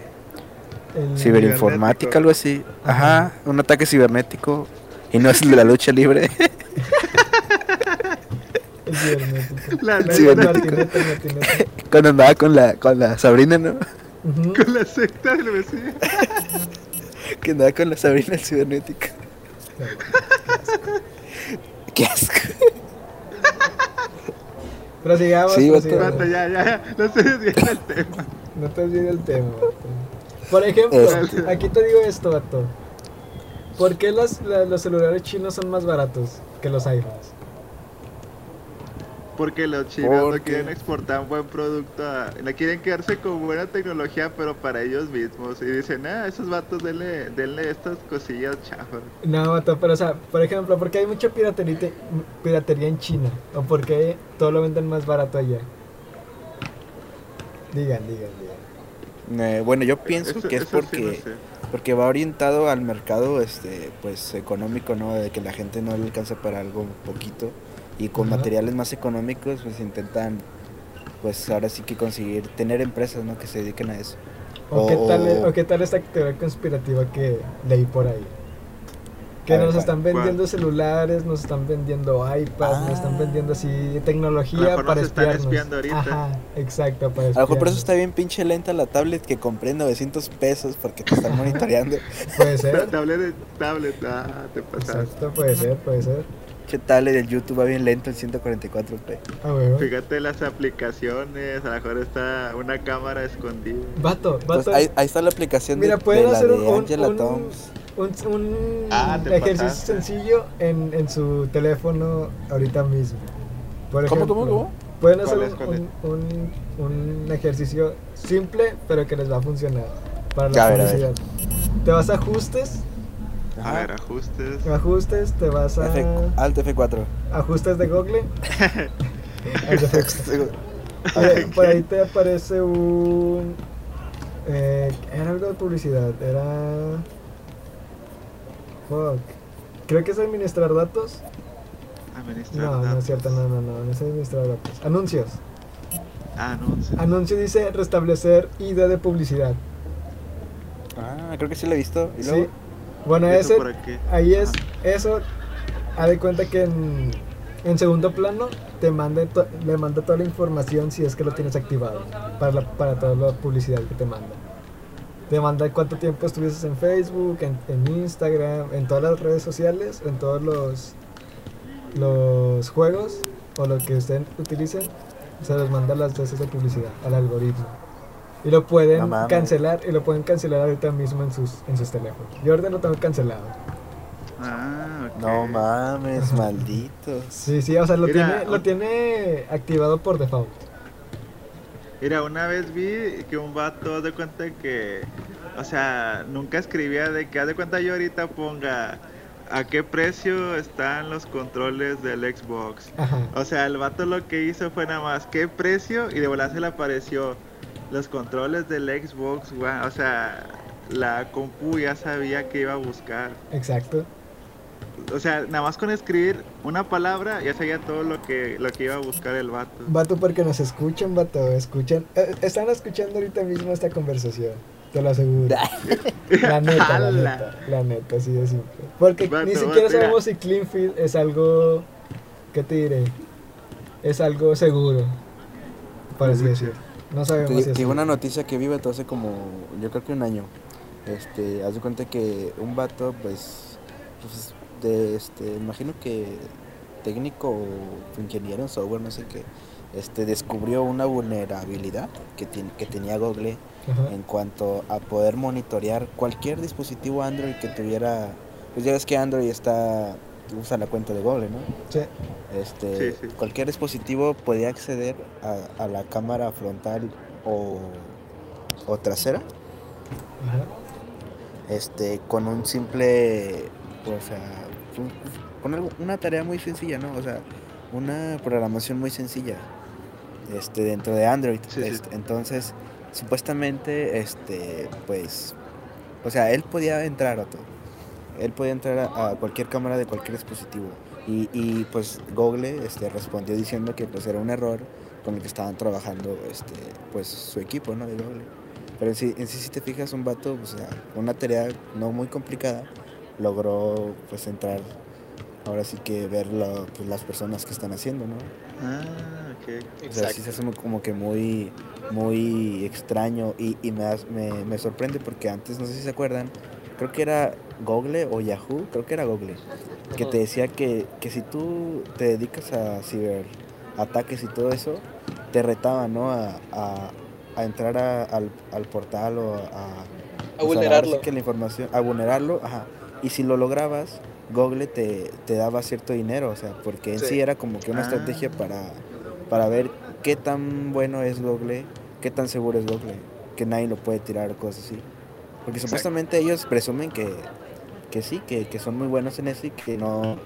Ciberinformática, algo así. Ajá. un ataque cibernético. Y no es el de la lucha libre. el cibernético. La, Cuando andaba con la, con la Sabrina, ¿no? Con la secta del vecino. que andaba con la Sabrina el cibernético. Qué asco. Pero sigamos. Sí, ya, ya, ya. No se desvíen el tema. No te desvíen el tema, Por ejemplo, este. aquí te digo esto, vato. ¿Por qué los, los celulares chinos son más baratos que los iPhones? Porque los chinos no quieren exportar un buen producto, no quieren quedarse con buena tecnología, pero para ellos mismos. Y dicen, ah, esos vatos, denle, denle estas cosillas chafas. No, vato, pero o sea, por ejemplo, ¿por qué hay mucha piratería, piratería en China? ¿O por qué todo lo venden más barato allá? Digan, digan, digan. Eh, bueno, yo pienso que es porque... porque va orientado al mercado este pues económico no de que la gente no le alcanza para algo poquito y con materiales más económicos pues intentan pues ahora sí que conseguir tener empresas ¿no? que se dediquen a eso. ¿O, qué, tal, o qué tal esta teoría conspirativa que leí por ahí? Que nos están vendiendo celulares, nos están vendiendo iPads, nos están ah. vendiendo así tecnología para espiarnos. Ajá, exacto, para A lo mejor por eso está bien pinche lenta la tablet que compré 900 pesos porque te están monitoreando. puede ser. tablet, tablet, ah, te pasaste. Exacto, puede ser, puede ser. ¿Qué tal el YouTube va bien lento en 144p? Ah, Fíjate las aplicaciones, a lo mejor está una cámara escondida. Vato, pues vato. ahí, está la aplicación Mira, de, pueden hacer de un, Angela un, Toms. Un, un ah, ejercicio sencillo en, en su teléfono ahorita mismo. Por ejemplo, ¿Cómo, cómo, cómo? Pueden hacer un, un, ejercicio simple, pero que les va a funcionar para la publicidad. Te vas a ajustes a ver, ajustes. Ajustes, te vas a. F, alt F4. Ajustes de Google. por ahí te aparece un. Eh, era algo de publicidad. Era. Fuck. Creo que es administrar datos. Administrar no, datos. no es cierto, no, no, no, no es administrar datos. Anuncios. Anuncios. Anuncio dice restablecer ID de publicidad. Ah, creo que sí lo he visto. ¿Y luego? Sí. Bueno, ese, ahí es, eso, haz de cuenta que en, en segundo plano te manda le manda toda la información si es que lo tienes activado para, la, para toda la publicidad que te manda. Te manda cuánto tiempo estuviste en Facebook, en, en Instagram, en todas las redes sociales, en todos los los juegos o lo que ustedes utilicen, se los manda las veces de publicidad al algoritmo. Y lo pueden cancelar y lo pueden cancelar ahorita mismo en sus en sus teléfonos. Yo ahorita lo tengo cancelado. Ah, No mames, maldito. Sí, sí, o sea, lo tiene lo tiene activado por default. Mira, una vez vi que un vato de cuenta que o sea, nunca escribía de que haz de cuenta yo ahorita ponga a qué precio están los controles del Xbox. O sea, el vato lo que hizo fue nada más qué precio y de volar se le apareció los controles del Xbox O sea, la compu ya sabía que iba a buscar. Exacto. O sea, nada más con escribir una palabra ya sabía todo lo que lo que iba a buscar el vato. Vato porque nos escuchan, vato, escuchan. Eh, están escuchando ahorita mismo esta conversación. Te lo aseguro. la neta, la neta. La neta, así de simple. Porque ni siquiera sabemos si Cleanfield es algo. ¿Qué te diré? Es algo seguro. Para así decirlo. No sabemos si es una noticia que vive hace como. Yo creo que un año. Este, haz de cuenta que un vato, pues. pues de este. Imagino que técnico o ingeniero en software, no sé qué. Este, descubrió una vulnerabilidad que, que tenía Google en cuanto a poder monitorear cualquier dispositivo Android que tuviera, pues ya ves que Android está usa la cuenta de Google, ¿no? Sí. Este, cualquier dispositivo podía acceder a, la cámara frontal o, o trasera. Este, con un simple, o sea, con una tarea muy sencilla, ¿no? O sea, una programación muy sencilla, este, dentro de Android. Este, entonces, supuestamente, este, pues, o sea, él podía entrar a todo. Él podía entrar a, cualquier cámara de cualquier dispositivo. Y, y, pues Google este, respondió diciendo que pues era un error con el que estaban trabajando este, pues su equipo, ¿no? De Google. Pero en sí, en sí si te fijas, un vato, o sea, una tarea no muy complicada, logró pues entrar, ahora sí que ver pues, las personas que están haciendo, ¿no? Ah, ok. O sea, sí se hace como que muy, muy extraño y, y me, me, me, sorprende porque antes, no sé si se acuerdan, creo que era Google o Yahoo, creo que era Google, que te decía que, que si tú te dedicas a ciberataques y todo eso, te retaba, ¿no? A, a, a entrar a, al, al, portal o a... A vulnerarlo. que la información, a vulnerarlo, ajá. Y si lo lograbas, Google te, te daba cierto dinero, o sea, porque en sí, era como que una ah. estrategia para, para ver qué tan bueno es Google, qué tan seguro es Google, que nadie lo puede tirar cosas así. Porque supuestamente ellos presumen que, que sí, que, que, son muy buenos en eso y que no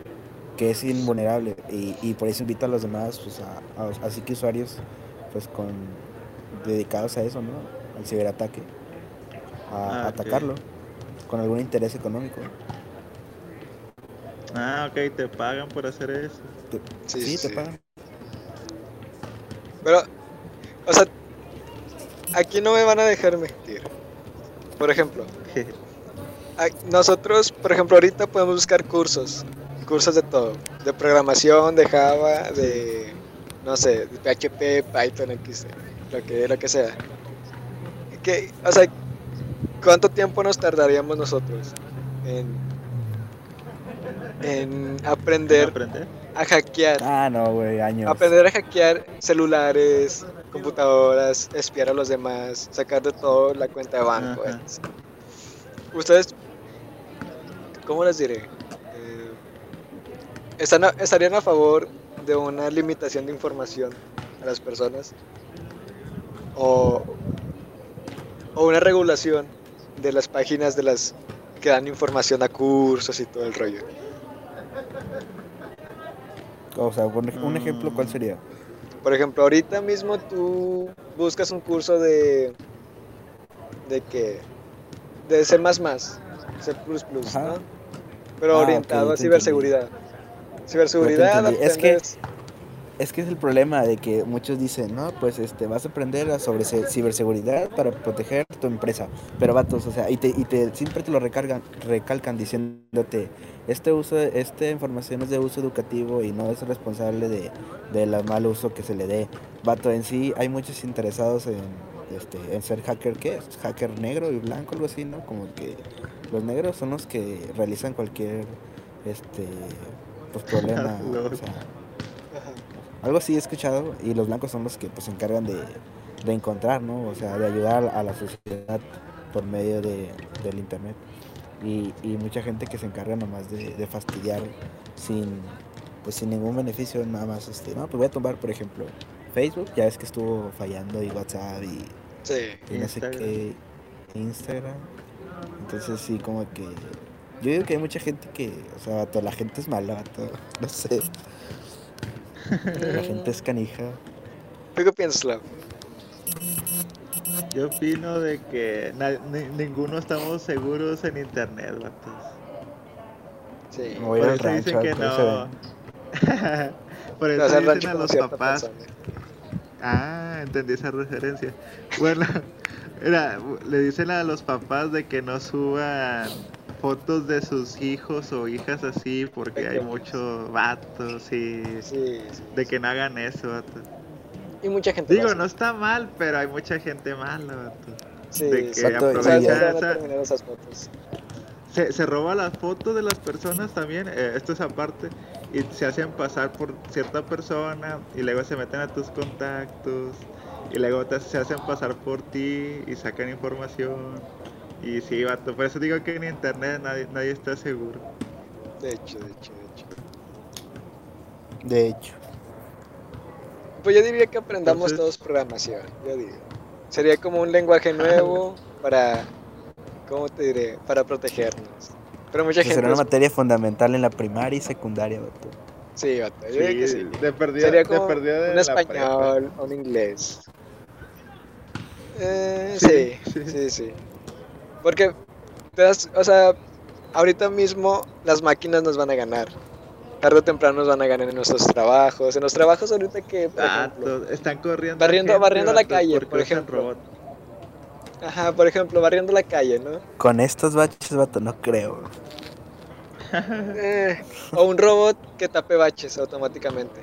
que es invulnerable. Y, y por eso invito a los demás pues a, así que usuarios pues con dedicados a eso no al ciberataque. A, ah, atacarlo con algún interés económico. Ah ok te pagan por hacer eso. Sí, sí, te pagan. Pero, o sea, aquí no me van a dejar mentir. Por ejemplo, nosotros, por ejemplo, ahorita podemos buscar cursos, cursos de todo, de programación, de Java, de, no sé, de PHP, Python, X, lo que, lo que sea. Que, o sea, ¿cuánto tiempo nos tardaríamos nosotros en, en aprender? ¿En aprender? a hackear. Ah, no, güey, años. Aprender a hackear celulares, computadoras, espiar a los demás, sacar de todo la cuenta de banco. Ustedes, ¿cómo les diré? Eh, ¿están ¿Estarían a favor de una limitación de información a las personas? ¿O, o una regulación de las páginas de las que dan información a cursos y todo el rollo? O sea, un, ejemplo, ¿cuál sería? Por ejemplo, ahorita mismo tú buscas un curso de. ¿De qué? De C, ¿no? Pero ah, orientado a ciberseguridad. Ciberseguridad, es que es que es el problema de que muchos dicen, no, pues este, vas a aprender sobre ciberseguridad para proteger tu empresa. Pero vatos, o sea, y te, y te siempre te lo recargan, recalcan diciéndote, este uso, esta información es de uso educativo y no es responsable de, del mal uso que se le dé. Vato, en sí hay muchos interesados en, este, en ser hacker, ¿qué es? Hacker negro y blanco, algo así, ¿no? Como que los negros son los que realizan cualquier, este pues problema. o sea, algo así he escuchado y los blancos son los que pues se encargan de, de encontrar, ¿no? O sea, de ayudar a la sociedad por medio de, del internet. Y, y, mucha gente que se encarga nomás de, de, fastidiar sin pues sin ningún beneficio, nada más este, no, pues voy a tomar por ejemplo Facebook, ya es que estuvo fallando y WhatsApp y, sí, sé qué, Instagram. Entonces sí como que yo digo que hay mucha gente que, o sea, toda la gente es mala, no sé. La gente es canija. ¿Tú qué piensas, Lau? Yo opino de que ninguno estamos seguros en internet, vatos. Sí. Voy por eso dicen que no. por eso dicen a los papás. Ah, entendí esa referencia. Bueno, era, le dicen a los papás de que no suban fotos de sus hijos o hijas así porque hay muchos vatos y sí, de que no hagan eso. Y mucha gente Digo, no está mal, pero hay mucha gente mala, vato. Sí, de que exacto, aprovecha esa... esa... esas fotos. Se, se, roba las fotos de las personas también, eh, esto es aparte, y se hacen pasar por cierta persona y luego se meten a tus contactos y luego te, se hacen pasar por ti y sacan información. Y sí, vato, por eso digo que en internet nadie, nadie está seguro. De hecho, de hecho, de hecho. De hecho. Pues yo diría que aprendamos Entonces... todos programación, yo digo. Sería como un lenguaje nuevo para, ¿cómo te diré? Para protegernos. Pero mucha gente... Será una materia fundamental en la primaria y secundaria, vato. Sí, vato, yo sí, diría que sí. De perdida, Sería como de perdida de un español o un inglés. Eh, sí, sí, sí, sí. Porque, te das, o sea, ahorita mismo las máquinas nos van a ganar tarde o temprano nos van a ganar en nuestros trabajos. En los trabajos ahorita que, por ah, ejemplo, están corriendo. Barriendo, gente, barriendo la calle, porque por ejemplo. robot. Ajá, por ejemplo, barriendo la calle, ¿no? Con estos baches, vato, no creo. Eh, o un robot que tape baches automáticamente.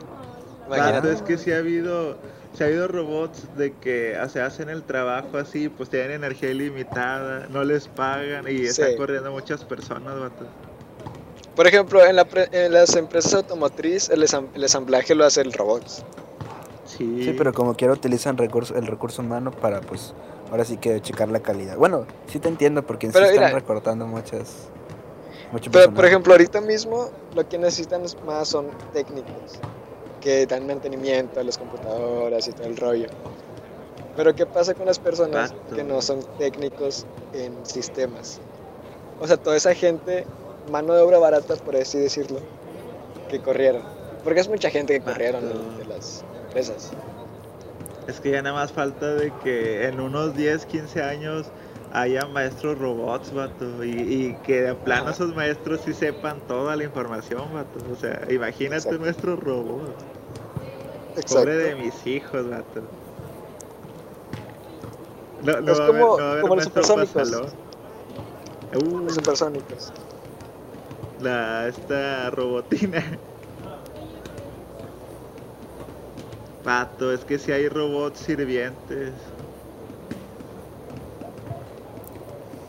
Imagínate. es que sí ha habido, sí ha habido robots de que se hacen el trabajo así, pues tienen energía ilimitada, no les pagan y Sí. están corriendo muchas personas, vato. Por ejemplo, en, la pre- en las empresas automotriz el, el ensamblaje lo hace el robot. Sí, Sí, pero como quiera utilizan recurso, el recurso humano para, pues, ahora sí que checar la calidad. Bueno, sí te entiendo porque en sí están mira- recortando muchas... Mucho Pero, por personal. ejemplo, ahorita mismo lo que necesitan es- más son técnicos que dan mantenimiento a las computadoras y todo el rollo. Pero ¿qué pasa con las personas que no son técnicos en sistemas? O sea, toda esa gente, mano de obra barata, por así decirlo, que corrieron. Porque es mucha gente que corrieron de las empresas. Es que ya nada más falta de que en unos 10, 15 años haya maestros robots, vato, y, y que de plano esos maestros sí sepan toda la información, vato. O sea, imagínate Exacto. nuestro robot. Exacto. Pobre de mis hijos, vato. No, no Es va a haber- como- no va a haber como los supersónicos. Uh, Los supersónicos. la, esta robotina. Pato, es que si hay robots sirvientes.